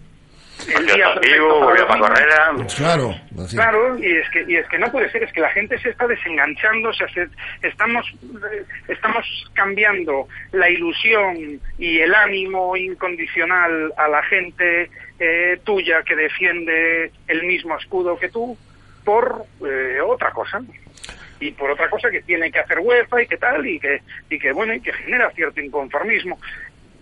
el día perfecto para los niños. Claro, Claro, y es que y es que no puede ser, es que la gente se está desenganchando, se hace- estamos eh, estamos cambiando la ilusión y el ánimo incondicional a la gente eh, tuya que defiende el mismo escudo que tú por eh, otra cosa y por otra cosa que tiene que hacer UEFA y que tal y que y que bueno y que genera cierto inconformismo.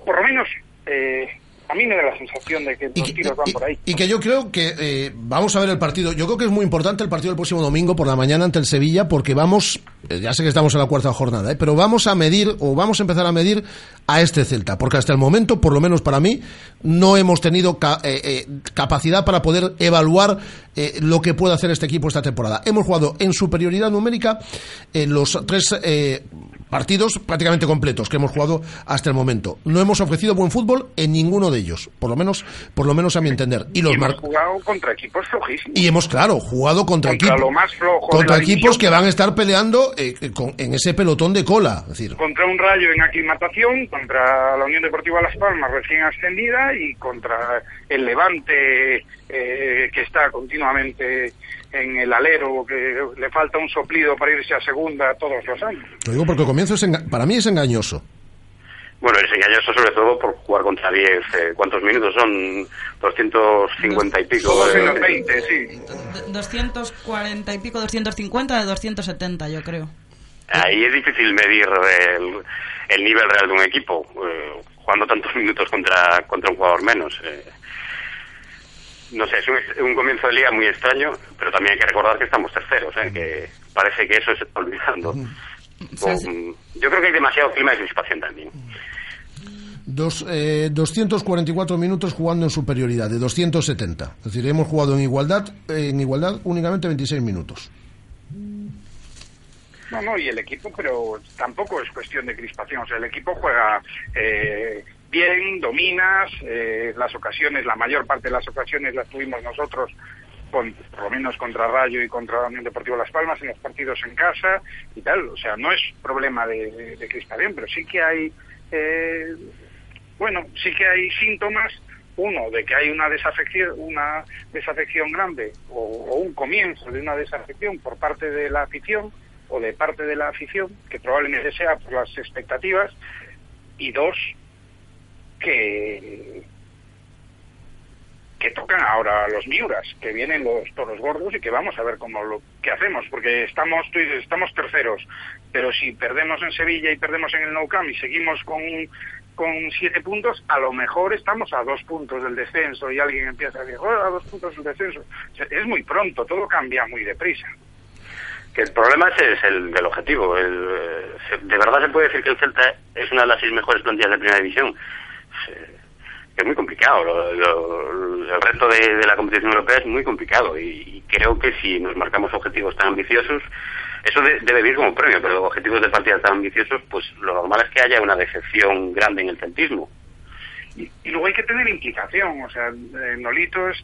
Por lo menos eh, a mí me da la sensación de que los tiros van por ahí Y que yo creo que eh, vamos a ver el partido. Yo creo que es muy importante el partido del próximo domingo por la mañana ante el Sevilla porque vamos, eh, ya sé que estamos en la cuarta jornada, ¿eh? pero vamos a medir o vamos a empezar a medir a este Celta porque hasta el momento, por lo menos para mí, no hemos tenido ca- eh, eh, capacidad para poder evaluar lo que puede hacer este equipo esta temporada. Hemos jugado en superioridad numérica en los tres eh, partidos prácticamente completos que hemos jugado hasta el momento. No hemos ofrecido buen fútbol en ninguno de ellos, por lo menos, por lo menos a mi entender. Y los hemos mar- jugado contra equipos flojísimos y hemos, claro, jugado contra, Contra equipos lo más flojo de contra equipos división. que van a estar peleando eh, con- en ese pelotón de cola. Es decir, contra un rayo en aclimatación, contra la Unión Deportiva Las Palmas recién ascendida y contra el Levante eh, que está continuamente en el alero, que le falta un soplido para irse a segunda todos los años. lo digo porque el comienzo es enga- para mí es engañoso. Bueno, es engañoso sobre todo por jugar contra 10. eh, ¿Cuántos minutos son? 250 y pico. Todos en eh, los 20, sí. 240 y pico, 250 de 270, yo creo. Ahí es difícil medir el, el nivel real de un equipo, eh, jugando tantos minutos contra, contra un jugador menos. eh. No sé, es un, un comienzo de liga muy extraño, pero también hay que recordar que estamos terceros, eh, que parece que eso se está olvidando. Con- yo creo que hay demasiado clima de crispación también. Dos, eh, 244 minutos jugando en superioridad, de 270. Es decir, hemos jugado en igualdad, eh, en igualdad únicamente 26 minutos. No, no, y el equipo, pero tampoco es cuestión de crispación. O sea, el equipo juega eh, bien, dominas, eh, las ocasiones, la mayor parte de las ocasiones las tuvimos nosotros, con, por lo menos contra Rayo y contra la Unión Deportiva Las Palmas, en los partidos en casa y tal. O sea, no es problema de, de- de pero sí que hay, eh, bueno, sí que hay síntomas. Uno, de que hay una desafección, una desafección grande o un comienzo de una desafección por parte de la afición o de parte de la afición, que probablemente sea por las expectativas, y dos, que que tocan ahora los Miuras, que vienen los toros gordos y que vamos a ver cómo lo que hacemos, porque estamos estamos terceros, pero si perdemos en Sevilla y perdemos en el Nou Camp y seguimos con con siete puntos, a lo mejor estamos a dos puntos del descenso y alguien empieza a decir, "Oh, a dos puntos del descenso. Es muy pronto, todo cambia muy deprisa. Que el problema ese es el del objetivo. El, eh, de verdad se puede decir que el Celta es una de las seis mejores plantillas de primera división. Es muy complicado. Lo- el resto de, la competición europea es muy complicado y, y creo que si nos marcamos objetivos tan ambiciosos, eso de- debe vir como premio, pero objetivos de partida tan ambiciosos, pues lo normal es que haya una decepción grande en el centismo. y luego hay que tener implicación. O sea, eh, Nolito es,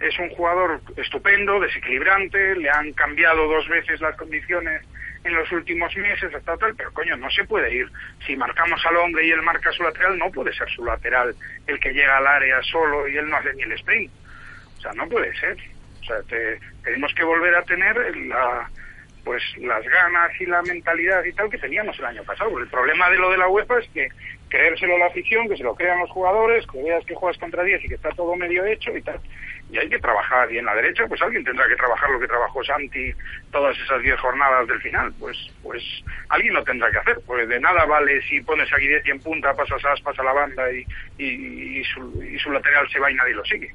es un jugador estupendo, desequilibrante, le han cambiado dos veces las condiciones en los últimos meses, hasta tal, pero coño, no se puede ir. Si marcamos al hombre y él marca su lateral, no puede ser su lateral el que llega al área solo y él no hace ni el sprint. O sea, no puede ser. O sea, te- tenemos que volver a tener la, pues las ganas y la mentalidad y tal que teníamos el año pasado. El problema de lo de la UEFA es que creérselo la afición, que se lo crean los jugadores, que veas que juegas contra 10 y que está todo medio hecho y tal. Y hay que trabajar. Y en la derecha, pues alguien tendrá que trabajar lo que trabajó Santi todas esas 10 jornadas del final. Pues pues alguien lo tendrá que hacer. Pues de nada vale si pones a Guidetti en punta, pasas a Aspas a la banda y, y, su, y su lateral se va y nadie lo sigue.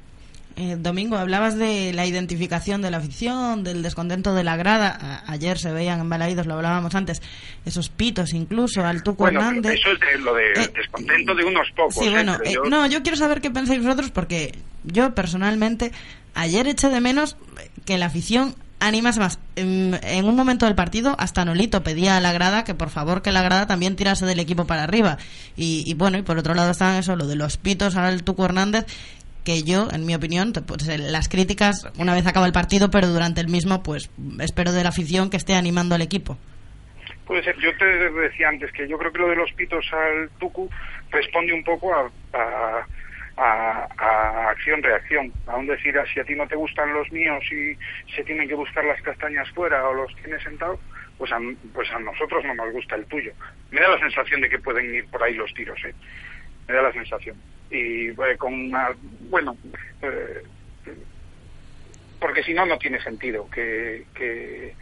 Eh, Domingo, hablabas de la identificación de la afición, del descontento de la grada. A- ayer se veían en Balaídos, lo hablábamos antes, esos pitos incluso al Tuco Bueno, Hernández. eso es de, lo de descontento de unos pocos. Sí, ¿eh? bueno, eh, yo- no, yo quiero saber qué pensáis vosotros porque yo personalmente ayer eché de menos que la afición animase más. En, en un momento del partido hasta Nolito pedía a la grada que por favor que la grada también tirase del equipo para arriba. Y, y bueno, y por otro lado estaban eso, lo de los pitos al Tuco Hernández que yo, en mi opinión, las críticas una vez acaba el partido, pero durante el mismo, pues espero de la afición que esté animando al equipo. Puede ser. Yo te decía antes que yo creo que lo de los pitos al Tucu responde un poco a, a, a- a acción-reacción. Aún decir, ah, si a ti no te gustan los míos y se tienen que buscar las castañas fuera o los tienes sentados, pues a, pues a nosotros no nos gusta el tuyo. Me da la sensación de que pueden ir por ahí los tiros, ¿eh? Me da la sensación. Y eh, con una, bueno, eh, porque si no, no tiene sentido que, que,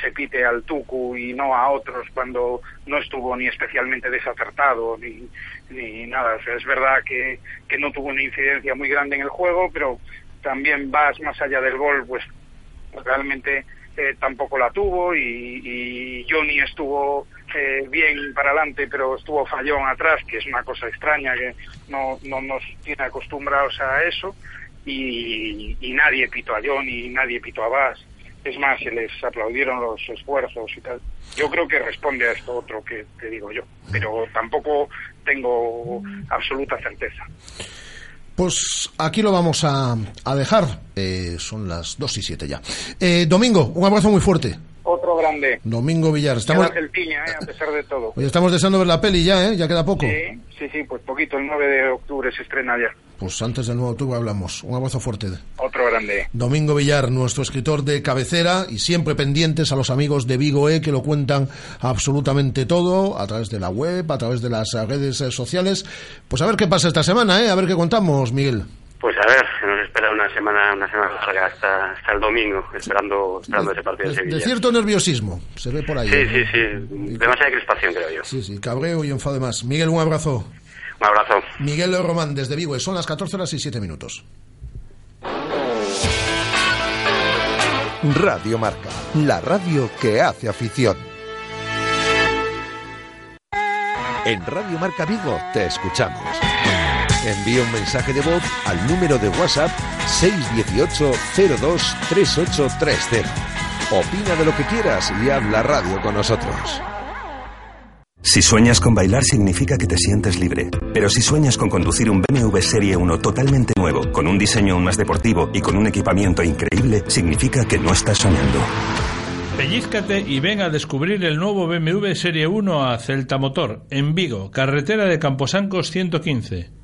se pite al Tucu y no a otros cuando no estuvo ni especialmente desacertado ni, ni nada. O sea, es verdad que, que no tuvo una incidencia muy grande en el juego, pero también vas más allá del gol, pues realmente eh, tampoco la tuvo y, y Johnny estuvo eh, bien para adelante, pero estuvo fallón atrás, que es una cosa extraña que no, no nos tiene acostumbrados a eso y, y nadie pitó a Johnny, nadie pitó a Bass. Es más, se les aplaudieron los esfuerzos y tal. Yo creo que responde a esto otro que te digo yo, pero tampoco tengo absoluta certeza. Pues aquí lo vamos a, a dejar. Eh, son las 2 y 7 ya. Eh, Domingo, un abrazo muy fuerte. Otro grande. Domingo Villar. Estamos, eh, a pesar de todo. oye, estamos deseando ver la peli ya, ¿eh? Ya queda poco. Sí, sí, sí, pues poquito, el 9 de octubre se estrena ya. Pues antes del nuevo octubre hablamos. Un abrazo fuerte. Otro grande. Domingo Villar, nuestro escritor de cabecera y siempre pendientes a los amigos de Vigo E que lo cuentan absolutamente todo a través de la web, a través de las redes sociales. Pues a ver qué pasa esta semana, ¿eh? A ver qué contamos, Miguel. Pues a ver, se nos espera una semana, una semana larga hasta, hasta el domingo, esperando, esperando ese partido de, De, Sevilla. de cierto nerviosismo, se ve por ahí. Sí, ¿eh? sí, sí, demasiada crispación creo yo. Sí, sí, cabreo y enfado más. Miguel, un abrazo. Un abrazo. Miguel Román desde Vigo, son las 14 horas y 7 minutos. Radio Marca, la radio que hace afición. En Radio Marca Vigo te escuchamos. Envía un mensaje de voz al número de WhatsApp 618 02 3830. Opina de lo que quieras y habla radio con nosotros. Si sueñas con bailar significa que te sientes libre. Pero si sueñas con conducir un BMW Serie 1 totalmente nuevo, con un diseño aún más deportivo y con un equipamiento increíble, significa que no estás soñando. Pellízcate y ven a descubrir el nuevo BMW Serie 1 a Celta Motor, en Vigo, carretera de Camposancos 115.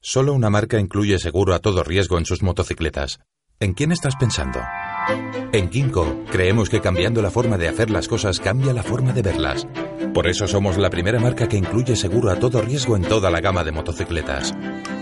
Solo una marca incluye seguro a todo riesgo en sus motocicletas. ¿En quién estás pensando? En Kinko creemos que cambiando la forma de hacer las cosas cambia la forma de verlas. Por eso somos la primera marca que incluye seguro a todo riesgo en toda la gama de motocicletas.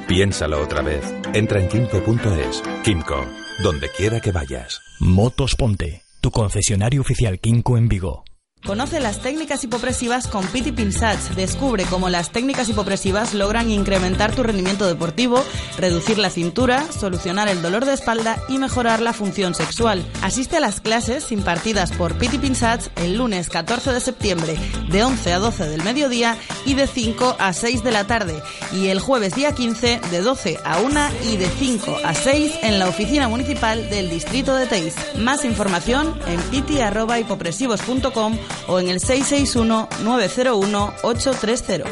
Piénsalo otra vez. Entra en kinko.es. Kinko, donde quiera que vayas. Motos Ponte, tu concesionario oficial Kinko en Vigo. Conoce las técnicas hipopresivas con Piti Pinsatch. Descubre cómo las técnicas hipopresivas logran incrementar tu rendimiento deportivo, reducir la cintura, solucionar el dolor de espalda y mejorar la función sexual. Asiste a las clases impartidas por Piti Pinsatch el lunes 14 de septiembre de 11 a 12 del mediodía y de 5 a 6 de la tarde y el jueves día 15 de 12 a 1 y de 5 a 6 en la oficina municipal del distrito de Teis. Más información en piti.hipopresivos.com o en el 661-901-830.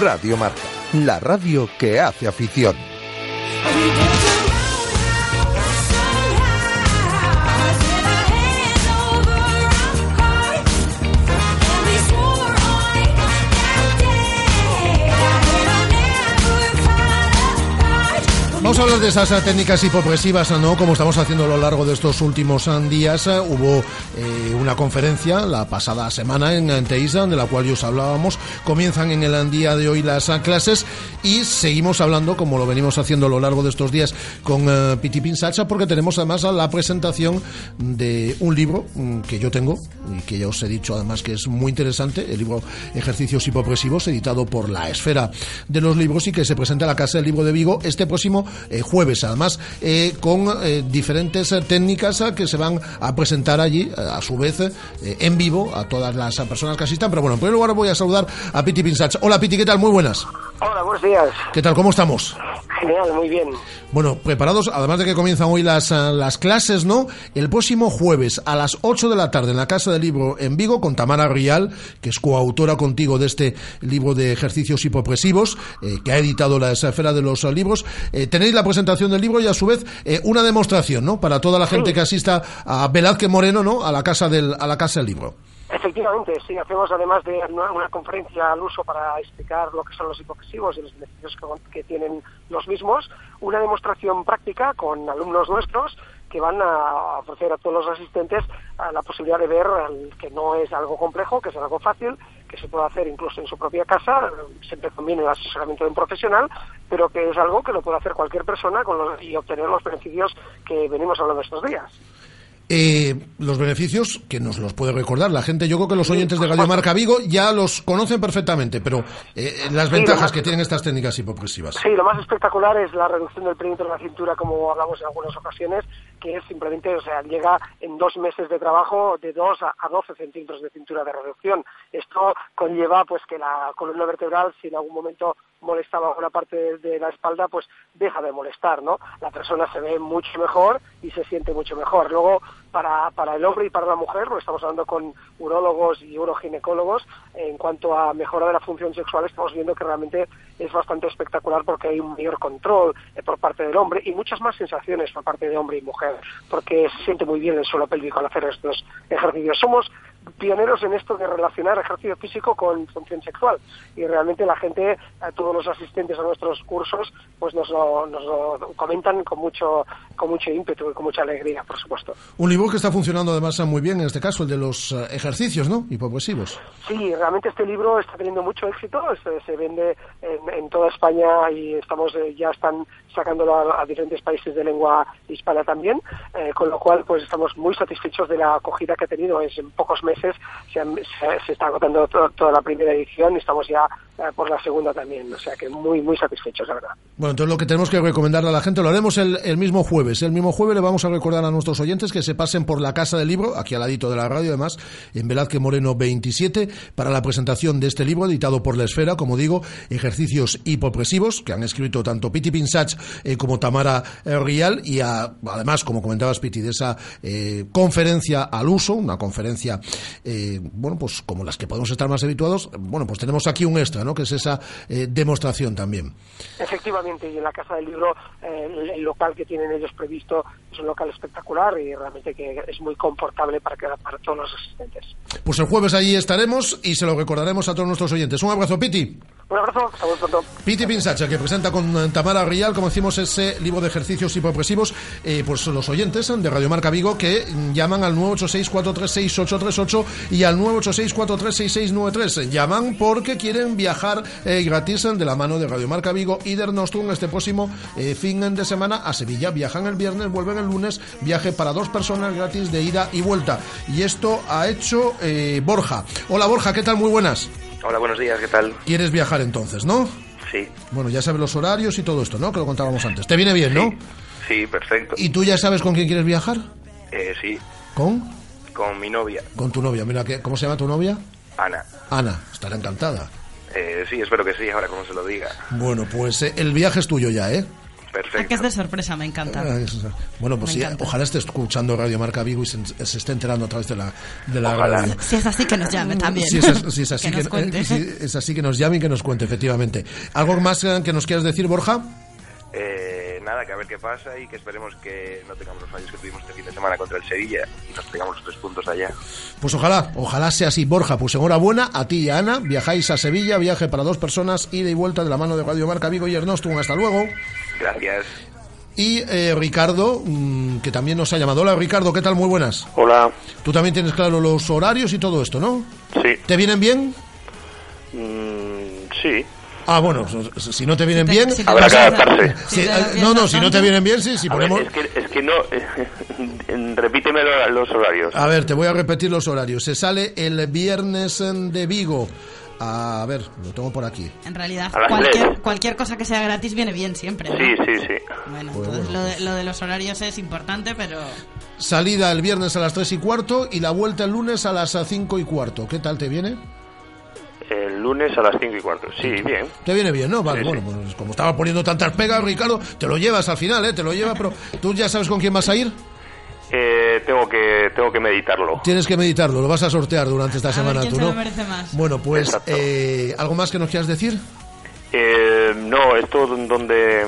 Radio Marca, la radio que hace afición. Vamos a hablar de esas eh, técnicas hipopresivas, ¿no? Como estamos haciendo a lo largo de estos últimos eh, días. Eh, Hubo una conferencia la pasada semana en eh, Teisa, de la cual ya os hablábamos. Comienzan en el día de hoy las clases y seguimos hablando, como lo venimos haciendo a lo largo de estos días, con eh, Piti Pinsacha, porque tenemos además la presentación de un libro mm, que yo tengo y que ya os he dicho además que es muy interesante, el libro Ejercicios hipopresivos, editado por La Esfera de los Libros y que se presenta en la Casa del Libro de Vigo este próximo eh, jueves, además eh, con eh, diferentes técnicas que se van a presentar allí, a su vez, en vivo, a todas las personas que asistan. Pero bueno, en primer lugar voy a saludar a Piti Pinsach. Hola Piti, ¿qué tal? Muy buenas. Hola, buenos días. ¿Qué tal? ¿Cómo estamos? Genial, muy bien. Bueno, preparados, además de que comienzan hoy las, las clases, ¿no? El próximo jueves a las 8 de la tarde en la Casa del Libro en Vigo con Tamara Rial, que es coautora contigo de este libro de ejercicios hipopresivos, eh, que ha editado la esfera de los libros. Eh, tenéis la presentación del libro y a su vez eh, una demostración, ¿no? Para toda la gente que asista a Velázquez Moreno, ¿no? A la Casa del, a la Casa del Libro. Efectivamente, sí, hacemos además de una, una conferencia al uso para explicar lo que son los hipopresivos y los beneficios que, que tienen los mismos, una demostración práctica con alumnos nuestros que van a ofrecer a todos los asistentes a la posibilidad de ver que no es algo complejo, que es algo fácil, que se puede hacer incluso en su propia casa, siempre conviene el asesoramiento de un profesional, pero que es algo que lo puede hacer cualquier persona con los- y obtener los beneficios que venimos hablando estos días. Eh, los beneficios, que nos los puede recordar la gente, yo creo que los oyentes de Radio Marca Vigo ya los conocen perfectamente, pero eh, las Sí, ventajas más- que tienen estas técnicas hipopresivas. Sí, lo más espectacular es la reducción del perímetro de la cintura, como hablamos en algunas ocasiones, que es simplemente, o sea, llega en dos meses de trabajo de 2 a a 12 centímetros de cintura de reducción. Esto conlleva pues que la columna vertebral, si en algún momento molestaba una parte de, la espalda, pues deja de molestar, ¿no? La persona se ve mucho mejor y se siente mucho mejor. Luego, para, para el hombre y para la mujer, porque estamos hablando con urólogos y uroginecólogos, en cuanto a mejora de la función sexual, estamos viendo que realmente es bastante espectacular porque hay un mayor control eh, por parte del hombre y muchas más sensaciones por parte de hombre y mujer, porque se siente muy bien el suelo pélvico al hacer estos ejercicios. Somos pioneros en esto de relacionar ejercicio físico con función sexual y realmente la gente, todos los asistentes a nuestros cursos, pues nos lo, nos lo comentan con mucho, con mucho ímpetu y con mucha alegría, por supuesto. Un libro que está funcionando además muy bien, en este caso, el de los eh, ejercicios, ¿no? Hipopresivos. Sí, realmente este libro está teniendo mucho éxito, se, se vende en, en toda España y estamos eh, ya están sacándolo a, diferentes países de lengua hispana también, eh, con lo cual pues estamos muy satisfechos de la acogida que ha tenido. Es en pocos meses se, han- se- está agotando to- toda la primera edición y estamos ya eh, por la segunda también, o sea que muy muy satisfechos, la verdad. Bueno, entonces lo que tenemos que recomendarle a la gente, lo haremos el, el mismo jueves. El mismo jueves le vamos a recordar a nuestros oyentes que se pasen por la Casa del Libro, aquí al ladito de la radio además, en Velázquez Moreno 27, para la presentación de este libro editado por La Esfera, como digo, ejercicios hipopresivos, que han escrito tanto Piti Pinsach eh, como Tamara eh, Rial, y a- además, como comentabas Piti, de esa eh, conferencia al uso, una conferencia, eh, bueno, pues como las que podemos estar más habituados, bueno, pues tenemos aquí un extra, ¿no? Que es esa eh, demostración también. Efectivamente, y en la Casa del Libro, eh, el, el local que tienen ellos previsto es un local espectacular y realmente que es muy confortable para, que, para todos los asistentes. Pues el jueves allí estaremos y se lo recordaremos a todos nuestros oyentes. Un abrazo, Piti. Un abrazo, hasta muy pronto. Piti Pinsacha, que presenta con eh, Tamara Rial, como como decimos, ese libro de ejercicios hipopresivos, eh, pues los oyentes de Radio Marca Vigo que llaman al 986-436-838 y al 986-436-693. Llaman porque quieren viajar eh, gratis de la mano de Radio Marca Vigo y de Nostrum este próximo eh, fin de semana a Sevilla. Viajan el viernes, vuelven el lunes, viaje para dos personas gratis de ida y vuelta. Y esto ha hecho eh, Borja. Hola Borja, ¿qué tal? Muy buenas. Hola, buenos días, ¿qué tal? ¿Quieres viajar entonces, no? Sí. Bueno, ya sabes los horarios y todo esto, ¿no? Que lo contábamos antes. ¿Te viene bien, no? Sí, perfecto. ¿Y tú ya sabes con quién quieres viajar? Eh, sí, ¿Con? con mi novia, Con tu novia. Mira, ¿qué- ¿cómo se llama tu novia? Ana. Ana, estará encantada. Eh, sí, espero que sí, ahora como se lo diga. Bueno, pues eh, el viaje es tuyo ya, ¿eh? Perfecto. Que es de sorpresa, me encanta. Ah, es- Bueno, pues Me sí, encanta. ojalá esté escuchando Radio Marca Vigo y se, se esté enterando a través de la, de la Ojalá. radio. Si es así, que nos llame también. Si es, si es así Que nos que, cuente. eh, si es así que nos llame y que nos cuente, efectivamente. ¿Algo más eh, que nos quieras decir, Borja? Eh, nada, que a ver qué pasa y que esperemos que no tengamos los fallos que tuvimos este fin de semana contra el Sevilla y nos tengamos los tres puntos allá. Pues ojalá, ojalá sea así, Borja. Pues enhorabuena a ti y a Ana. Viajáis a Sevilla, viaje para dos personas, ida y vuelta de la mano de Radio Marca Vigo y Ernesto. Hasta luego. Gracias. Y eh, Ricardo, mm, que también nos ha llamado. Hola, Ricardo, ¿qué tal? Muy buenas. Hola. Tú también tienes claro los horarios y todo esto, ¿no? Sí. ¿Te vienen bien? Mm, sí. Ah, bueno, si- no te vienen bien... si te Habrá que adaptarse. Sí, eh, no, no, si no te vienen bien, sí, si A ver, ponemos... es, que, es que no. repíteme lo- los horarios. A ver, te voy a repetir los horarios. Se sale el viernes en de Vigo. A ver, lo tengo por aquí. En realidad, cualquier, cualquier cosa que sea gratis viene bien siempre. ¿no? Sí, sí, sí. Bueno, Pues entonces bueno. lo de, lo de los horarios es importante, pero Salida el viernes a las 3 y cuarto y la vuelta el lunes a las 5 y cuarto. ¿Qué tal te viene? El lunes a las 5 y cuarto. Sí, bien. Te viene bien, ¿no? Vale, Sí, bueno, pues como estaba poniendo tantas pegas, Ricardo, te lo llevas al final, ¿eh? Te lo llevas, pero ¿tú ya sabes con quién vas a ir? Eh, tengo que tengo que meditarlo. Tienes que meditarlo, lo vas a sortear durante esta a ver semana quién tú, se ¿no? lo merece más. Bueno, pues, eh, ¿algo más que nos quieras decir? Eh, no, esto donde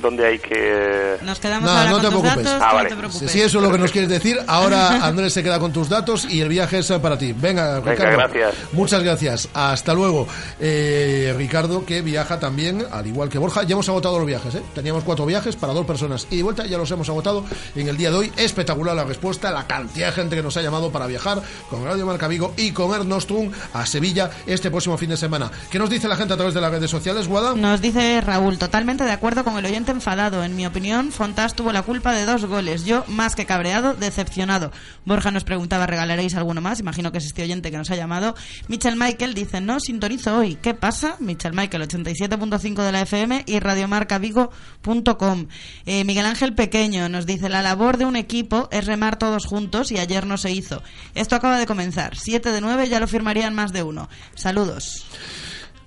donde hay que Nos quedamos Nada, ahora no con te tus preocupes. datos, Ah, no vale. te Si, preocupes. si eso es lo que nos quieres decir, ahora Andrés se queda con tus datos y el viaje es para ti. Venga, Venga, Ricardo. gracias. Muchas gracias. Hasta luego. Eh, Ricardo, que viaja también, al igual que Borja. Ya hemos agotado los viajes, ¿eh? Teníamos cuatro viajes para dos personas y de vuelta, ya los hemos agotado en el día de hoy. Espectacular la respuesta, la cantidad de gente que nos ha llamado para viajar con Radio Marca Vigo y con Air Nostrum a Sevilla este próximo fin de semana. ¿Qué nos dice la gente a través de las redes sociales, Guada? Nos dice Raúl, totalmente de acuerdo con el oyente enfadado. En mi opinión, Fontás tuvo la culpa de dos goles. Yo, más que cabreado, decepcionado. Borja nos preguntaba, ¿regalaréis alguno más? Imagino que es este oyente que nos ha llamado. Michel Michael dice, no, sintonizo hoy. ¿Qué pasa? Michel Michael, 87.5 de la FM y radiomarcavigo.com. Eh, Miguel Ángel Pequeño nos dice, la labor de un equipo es remar todos juntos y ayer no se hizo. Esto acaba de comenzar. Siete de nueve ya lo firmarían más de uno. Saludos.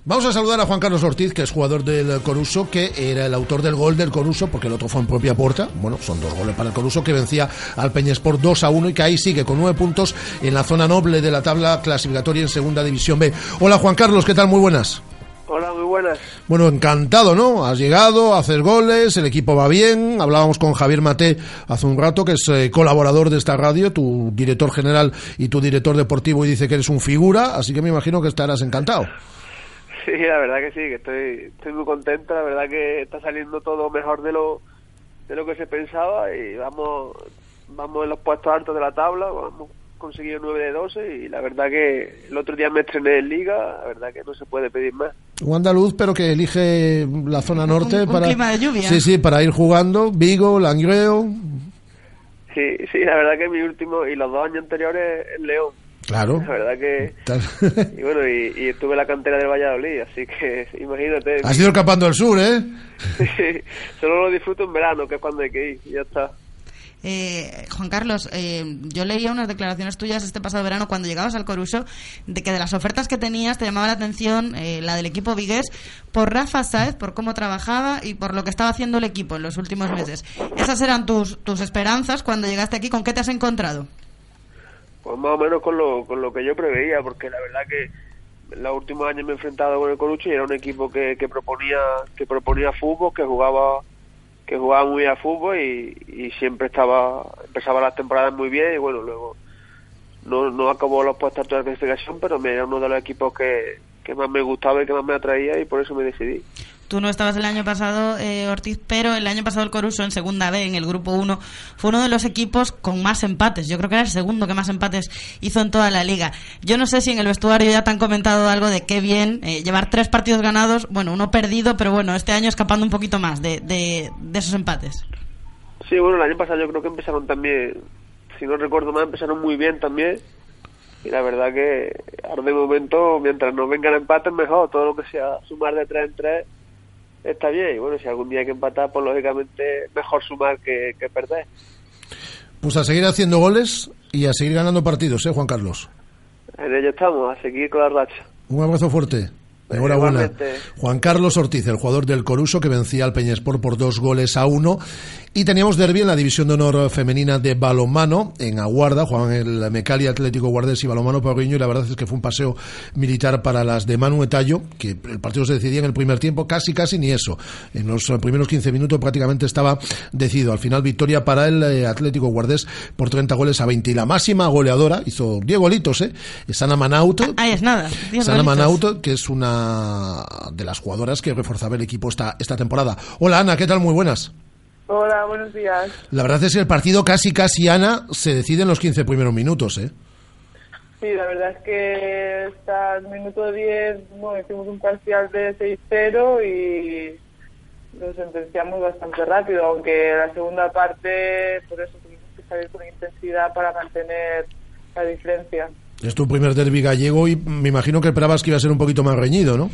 Vamos a saludar a Juan Carlos Ortiz, que es jugador del Coruso, que era el autor del gol del Coruso, porque el otro fue en propia puerta. Bueno, son dos goles para el Coruso, que vencía al Peñesport 2 a 1 y que ahí sigue con nueve puntos en la zona noble de la tabla clasificatoria en Segunda División B. Hola Juan Carlos, ¿qué tal? Muy buenas. Hola, muy buenas. Bueno, encantado, ¿no? Has llegado, haces goles, el equipo va bien. Hablábamos con Javier Mate hace un rato, que es eh, colaborador de esta radio, tu director general y tu director deportivo, y dice que eres un figura, así que me imagino que estarás encantado. Sí, la verdad que sí, que estoy, estoy muy contento. La verdad que está saliendo todo mejor de lo de lo que se pensaba y vamos vamos en los puestos altos de la tabla. Hemos conseguido 9 de 12 y la verdad que el otro día me estrené en Liga. La verdad que no se puede pedir más. Un andaluz, pero que elige la zona norte un para. clima de lluvia. Sí, sí, para ir jugando. Vigo, Langreo. Sí, sí, la verdad que mi último y los dos años anteriores en León. Claro. La verdad que y bueno y, y estuve en la cantera del Valladolid, así que imagínate. Has ido escapando del sur, ¿eh? Sí, solo lo disfruto en verano, que es cuando hay que ir, y ya está. Eh, Juan Carlos, eh, yo leía unas declaraciones tuyas este pasado verano cuando llegabas al Coruso de que de las ofertas que tenías te llamaba la atención eh, la del equipo Vigués por Rafa Sáez, por cómo trabajaba y por lo que estaba haciendo el equipo en los últimos meses. Esas eran tus, tus esperanzas cuando llegaste aquí. ¿Con qué te has encontrado? Pues más o menos con lo, con lo que yo preveía, porque la verdad que los últimos años me he enfrentado con el Corucho y era un equipo que, que proponía que proponía fútbol, que jugaba que jugaba muy a fútbol y, siempre estaba empezaba las temporadas muy bien y bueno luego no, no acabó los puestos de clasificación pero era uno de los equipos que, que más me gustaba y que más me atraía y por eso me decidí Tú no estabas el año pasado, eh, Ortiz, pero el año pasado el Coruso en segunda B, en el grupo 1, fue uno de los equipos con más empates. Yo creo que era el segundo que más empates hizo en toda la liga. Yo no sé si en el vestuario ya te han comentado algo de qué bien eh, llevar tres partidos ganados, bueno, uno perdido, pero bueno, este año escapando un poquito más de, de, de esos empates. Sí, bueno, el año pasado yo creo que empezaron también, si no recuerdo mal, empezaron muy bien también. Y la verdad que ahora de momento, mientras no vengan empates, mejor. Todo lo que sea sumar de tres en tres está bien. Y bueno, si algún día hay que empatar, pues lógicamente mejor sumar que, que perder. Pues a seguir haciendo goles y a seguir ganando partidos, ¿eh, Juan Carlos? En ello estamos, a seguir con la racha. Un abrazo fuerte. Enhorabuena. Juan Carlos Ortiz, el jugador del Coruso que vencía al Peñespor por dos goles a uno. Y teníamos derbi en la división de honor femenina de balonmano en Aguarda, Juan el Mecali Atlético Guardés y balonmano Pagriño y la verdad es que fue un paseo militar para las de Manu Etallo, que el partido se decidía en el primer tiempo, casi casi ni eso. En los primeros 15 minutos prácticamente estaba decidido. Al final victoria para el eh, Atlético Guardés por 30 goles a 20 y la máxima goleadora hizo 10 golitos, ¿eh? Sana Manauto. Ahí es nada. Sana Manauto, que es una de las jugadoras que reforzaba el equipo esta, esta temporada. Hola Ana, ¿qué tal? Muy buenas. Hola, buenos días. La verdad es que el partido casi, casi, Ana, se decide en los 15 primeros minutos, ¿eh? Sí, la verdad es que hasta el minuto 10 bueno, hicimos un parcial de 6-0 y lo sentenciamos bastante rápido, aunque la segunda parte, por eso tuvimos que salir con intensidad para mantener la diferencia. Es tu primer derby gallego y me imagino que esperabas que iba a ser un poquito más reñido, ¿no?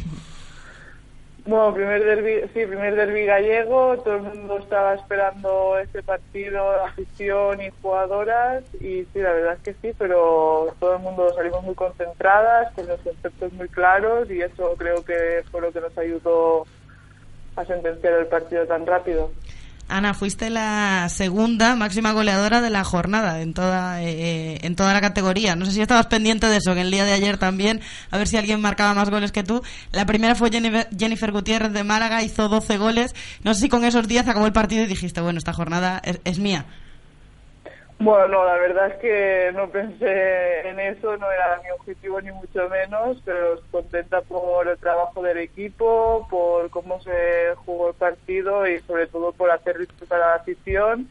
Bueno, primer derbi, sí, primer derbi gallego, todo el mundo estaba esperando este partido, afición y jugadoras, y sí, la verdad es que sí, pero todo el mundo salimos muy concentradas, con los conceptos muy claros, y eso creo que fue lo que nos ayudó a sentenciar el partido tan rápido. Ana, fuiste la segunda máxima goleadora de la jornada en toda, eh, en toda la categoría. No sé si estabas pendiente de eso, en el día de ayer también, a ver si alguien marcaba más goles que tú. La primera fue Jennifer, Jennifer Gutiérrez de Málaga, hizo 12 goles. No sé si con esos días acabó el partido y dijiste, bueno, esta jornada es, es mía. Bueno, no, la verdad es que no pensé en eso, no era mi objetivo ni mucho menos, pero contenta por el trabajo del equipo, por cómo se jugó el partido y sobre todo por hacer disfrutar a la afición,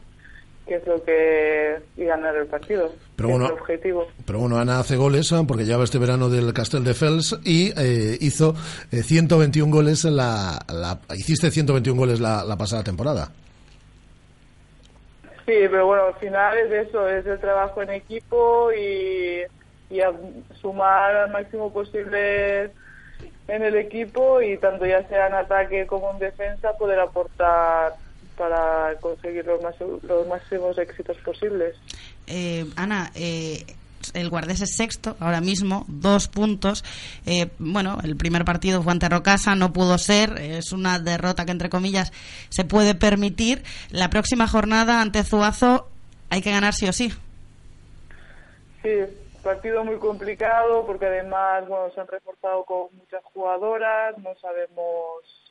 que es lo que y ganar el partido. Pero bueno, es el objetivo. Pero bueno, Ana hace goles ¿eh? porque lleva este verano del Castel de Fels y eh, hizo eh, 121 goles la, la, hiciste 121 goles la, la pasada temporada. Sí, pero bueno, al final es eso, es el trabajo en equipo y, y sumar al máximo posible en el equipo y tanto ya sea en ataque como en defensa poder aportar para conseguir los, más, los máximos éxitos posibles. Eh, Ana, eh, el Guardés es sexto ahora mismo, dos puntos. Eh, bueno, el primer partido fue ante Rocasa, no pudo ser, es una derrota que entre comillas se puede permitir. La próxima jornada ante Zuazo hay que ganar sí o sí. Sí, partido muy complicado porque además bueno se han reforzado con muchas jugadoras, no sabemos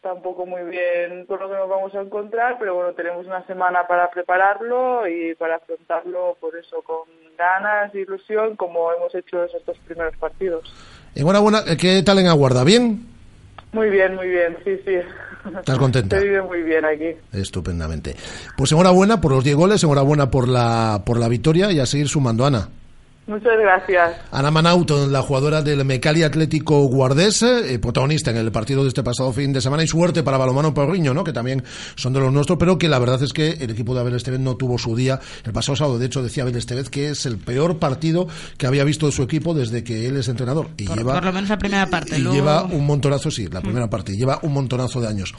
tampoco muy bien con lo que nos vamos a encontrar, pero bueno, tenemos una semana para prepararlo y para afrontarlo por eso con ganas e ilusión como hemos hecho esos dos primeros partidos. Enhorabuena, ¿qué tal en Aguarda? ¿Bien? Muy bien, muy bien, sí, sí. ¿Estás contenta? Se vive muy bien aquí. Estupendamente. Pues enhorabuena por los 10 goles, enhorabuena por la, por la victoria y a seguir sumando, Ana. Muchas gracias. Ana Manauto, la jugadora del Mecali Atlético Guardés, eh, protagonista en el partido de este pasado fin de semana y suerte para Balomano Porriño, ¿no? que también son de los nuestros, pero que la verdad es que el equipo de Abel Estevez no tuvo su día el pasado sábado. De hecho, decía Abel Estevez que es el peor partido que había visto de su equipo desde que él es entrenador. Y Por, lleva, por lo menos la primera parte. y luego- lleva un montonazo, sí, la primera parte, lleva un montonazo de años.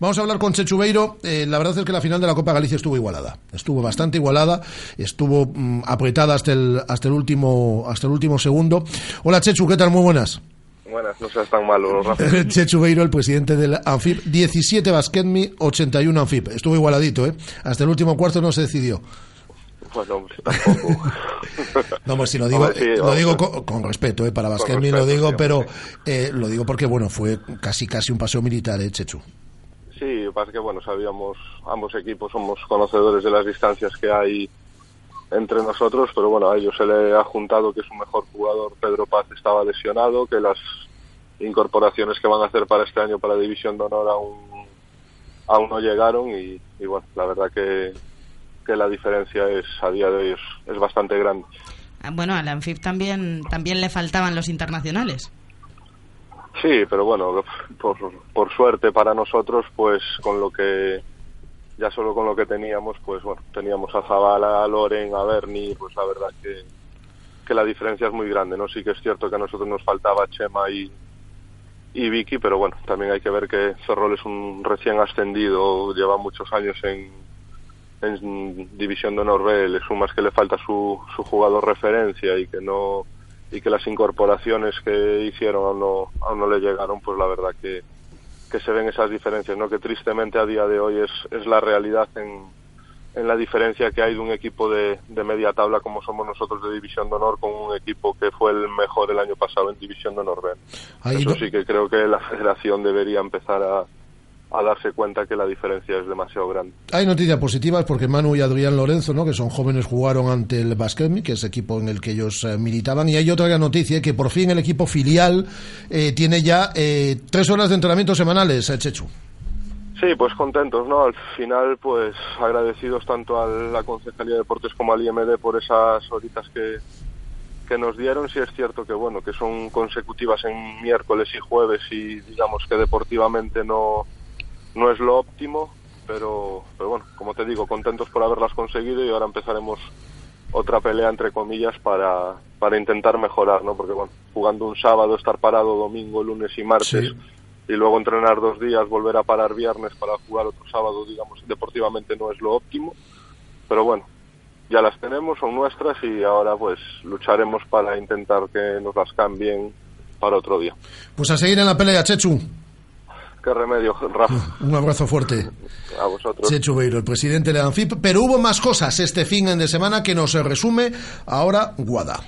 Vamos a hablar con Chechubeiro. Eh, la verdad es que la final de la Copa Galicia estuvo igualada. Estuvo bastante igualada, estuvo mm, apretada hasta el, hasta el último, hasta el último segundo. Hola Chechu, ¿qué tal? Muy buenas. Buenas, no seas tan malo, Rafa. Chechu Beiro, el presidente del Anfib, 17 Basquetmi, 81 Anfib. Estuvo igualadito, ¿eh? Hasta el último cuarto no se decidió. Bueno, hombre, tampoco. No, pues sí, lo digo, sí, lo vamos, digo pues, con, con respeto, ¿eh? Para Basquetmi lo digo, pero eh, lo digo porque, bueno, fue casi casi un paseo militar, ¿eh, Chechu? Sí, lo es que, bueno, sabíamos, ambos equipos somos conocedores de las distancias que hay entre nosotros, pero bueno, a ellos se le ha juntado que su mejor jugador, Pedro Paz, estaba lesionado, que las incorporaciones que van a hacer para este año para División de Honor aún, aún no llegaron y, y bueno, la verdad que, que la diferencia es a día de hoy es, es bastante grande. Ah, Bueno, al Anfib también, también le faltaban los internacionales. Sí, pero bueno, por, por suerte para nosotros, pues con lo que, ya solo con lo que teníamos, pues bueno, teníamos a Zabala, a Loren, a Berni, pues la verdad que, que la diferencia es muy grande, ¿no? Sí que es cierto que a nosotros nos faltaba Chema y, y Vicky, pero bueno, también hay que ver que Ferrol es un recién ascendido, lleva muchos años en, en División de Honor le sumas que le falta su, su jugador referencia y que no y que las incorporaciones que hicieron aún no, aún no le llegaron, pues la verdad que, que se ven esas diferencias, ¿no? Que tristemente a día de hoy es, es la realidad en, en la diferencia que hay de un equipo de, de media tabla como somos nosotros de División de Honor con un equipo que fue el mejor el año pasado en División de Honor B. Eso no- sí que creo que la federación debería empezar a, a darse cuenta que la diferencia es demasiado grande. Hay noticias positivas porque Manu y Adrián Lorenzo, ¿no? que son jóvenes, jugaron ante el Basquemi, que es el equipo en el que ellos eh, militaban. Y hay otra gran noticia, que por fin el equipo filial eh, tiene ya eh, tres horas de entrenamiento semanales, eh, Chechu. Sí, pues contentos, ¿no? Al final, pues agradecidos tanto a la Concejalía de Deportes como al IMD por esas horitas que, que nos dieron. Sí es cierto que, bueno, que son consecutivas en miércoles y jueves y digamos que deportivamente no, no es lo óptimo, pero, pero bueno, como te digo, contentos por haberlas conseguido y ahora empezaremos otra pelea, entre comillas, para, para intentar mejorar, ¿no? Porque, bueno, jugando un sábado, estar parado domingo, lunes y martes y luego entrenar dos días, volver a parar viernes para jugar otro sábado, digamos, deportivamente no es lo óptimo, pero bueno, ya las tenemos, son nuestras y ahora pues lucharemos para intentar que nos las cambien para otro día. Pues a seguir en la pelea, Chechu. ¿Qué remedio, Rafa? Un abrazo fuerte. A vosotros. Chechu Beiro, el presidente de la ANFIP. Pero hubo más cosas este fin de semana que nos resume ahora Guada.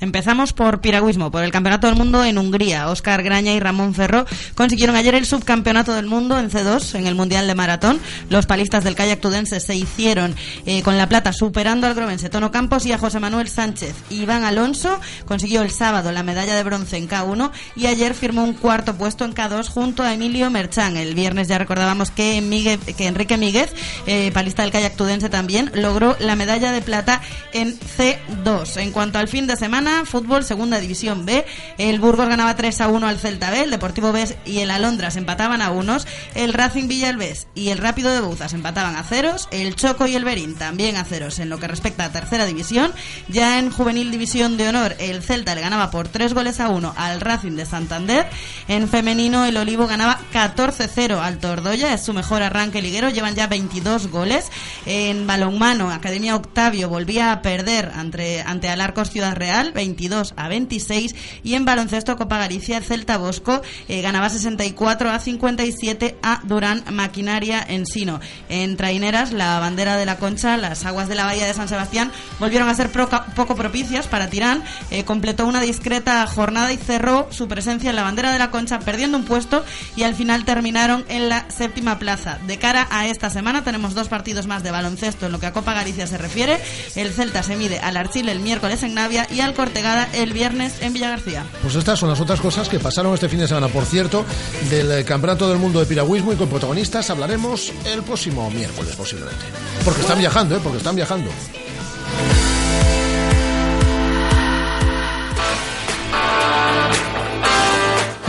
Empezamos por piragüismo, por el Campeonato del Mundo en Hungría. Óscar Graña y Ramón Ferro consiguieron ayer el subcampeonato del mundo en C2, en el Mundial de Maratón. Los palistas del kayak tudense se hicieron eh, con la plata, superando al grovense Tono Campos y a José Manuel Sánchez. Iván Alonso consiguió el sábado la medalla de bronce en K1 y ayer firmó un cuarto puesto en K2 junto a Emilio Merchán. El viernes ya recordábamos que, Migue- que Enrique Míguez, eh, palista del kayak tudense también, logró la medalla de plata en C2. En cuanto al fin de semana, fútbol, segunda división B, el Burgos ganaba 3 a 1 al Celta B, el Deportivo B y el Alondras empataban a unos, el Racing Villalbés y el Rápido de Bouzas empataban a ceros, el Choco y el Berín también a ceros en lo que respecta a tercera división. Ya en juvenil división de honor, el Celta le ganaba por 3 goles a 1 al Racing de Santander. En femenino, el Olivo ganaba 14-0 al Tordoya, es su mejor arranque liguero, llevan ya 22 goles. En balonmano, Academia Octavio volvía a perder ante, ante Alarcos Ciudad Real, 22 a 26. Y en baloncesto, Copa Galicia, el Celta Bosco eh, ganaba 64 a 57 a Durán Maquinaria Ensino. En traineras, la bandera de la Concha, las aguas de la Bahía de San Sebastián volvieron a ser poco propicias para Tirán. Eh, completó una discreta jornada y cerró su presencia en la bandera de la Concha, perdiendo un puesto y al final terminaron en la séptima plaza. De cara a esta semana tenemos dos partidos más de baloncesto en lo que a Copa Galicia se refiere. El Celta se mide al Archile el miércoles en Navia y al Cortegada el viernes en Villagarcía. Pues estas son las otras cosas que pasaron este fin de semana. Por cierto, del eh, Campeonato del Mundo de Piragüismo y con protagonistas hablaremos el próximo miércoles posiblemente. Porque están viajando, ¿eh? Porque están viajando.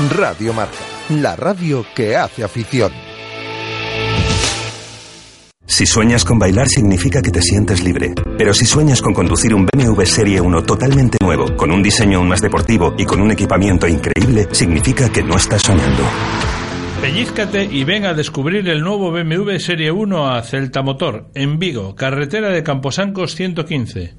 Radio Marca, la radio que hace afición. Si sueñas con bailar significa que te sientes libre. Pero si sueñas con conducir un BMW Serie 1 totalmente nuevo, con un diseño aún más deportivo y con un equipamiento increíble, significa que no estás soñando. Pellízcate y ven a descubrir el nuevo BMW Serie 1 a Celta Motor, en Vigo, carretera de Camposancos 115.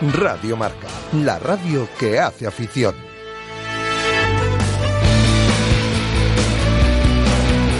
Radio Marca, la radio que hace afición.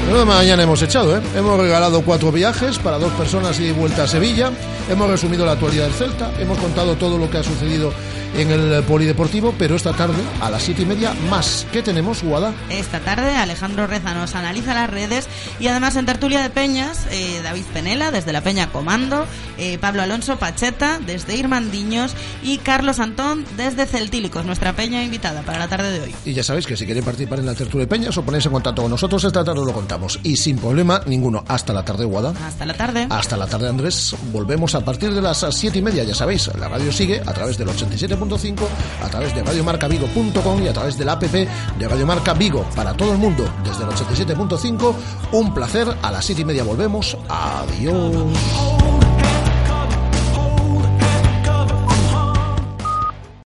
Menuda mañana hemos echado, ¿eh? Hemos regalado cuatro viajes para dos personas y vuelta a Sevilla. Hemos resumido la actualidad del Celta. Hemos contado todo lo que ha sucedido en el polideportivo, pero esta tarde, a las siete y media, más. ¿Qué tenemos, Guada? Esta tarde Alejandro Reza nos analiza las redes y además en Tertulia de Peñas, eh, David Penela desde la Peña Comando, eh, Pablo Alonso Pacheta desde Irmandiños y Carlos Antón desde Celtílicos, nuestra peña invitada para la tarde de hoy. Y ya sabéis que si queréis participar en la Tertulia de Peñas o ponéis en contacto con nosotros, esta tarde lo contamos. Y sin problema ninguno. Hasta la tarde, Guada. Hasta la tarde. Hasta la tarde, Andrés. Volvemos a partir de las siete y media, ya sabéis. La radio sigue a través del 87.5 a través de radiomarcavigo.com y a través del app de Radiomarca Vigo para todo el mundo desde el 87.5. Un placer. A las siete y media volvemos. Adiós.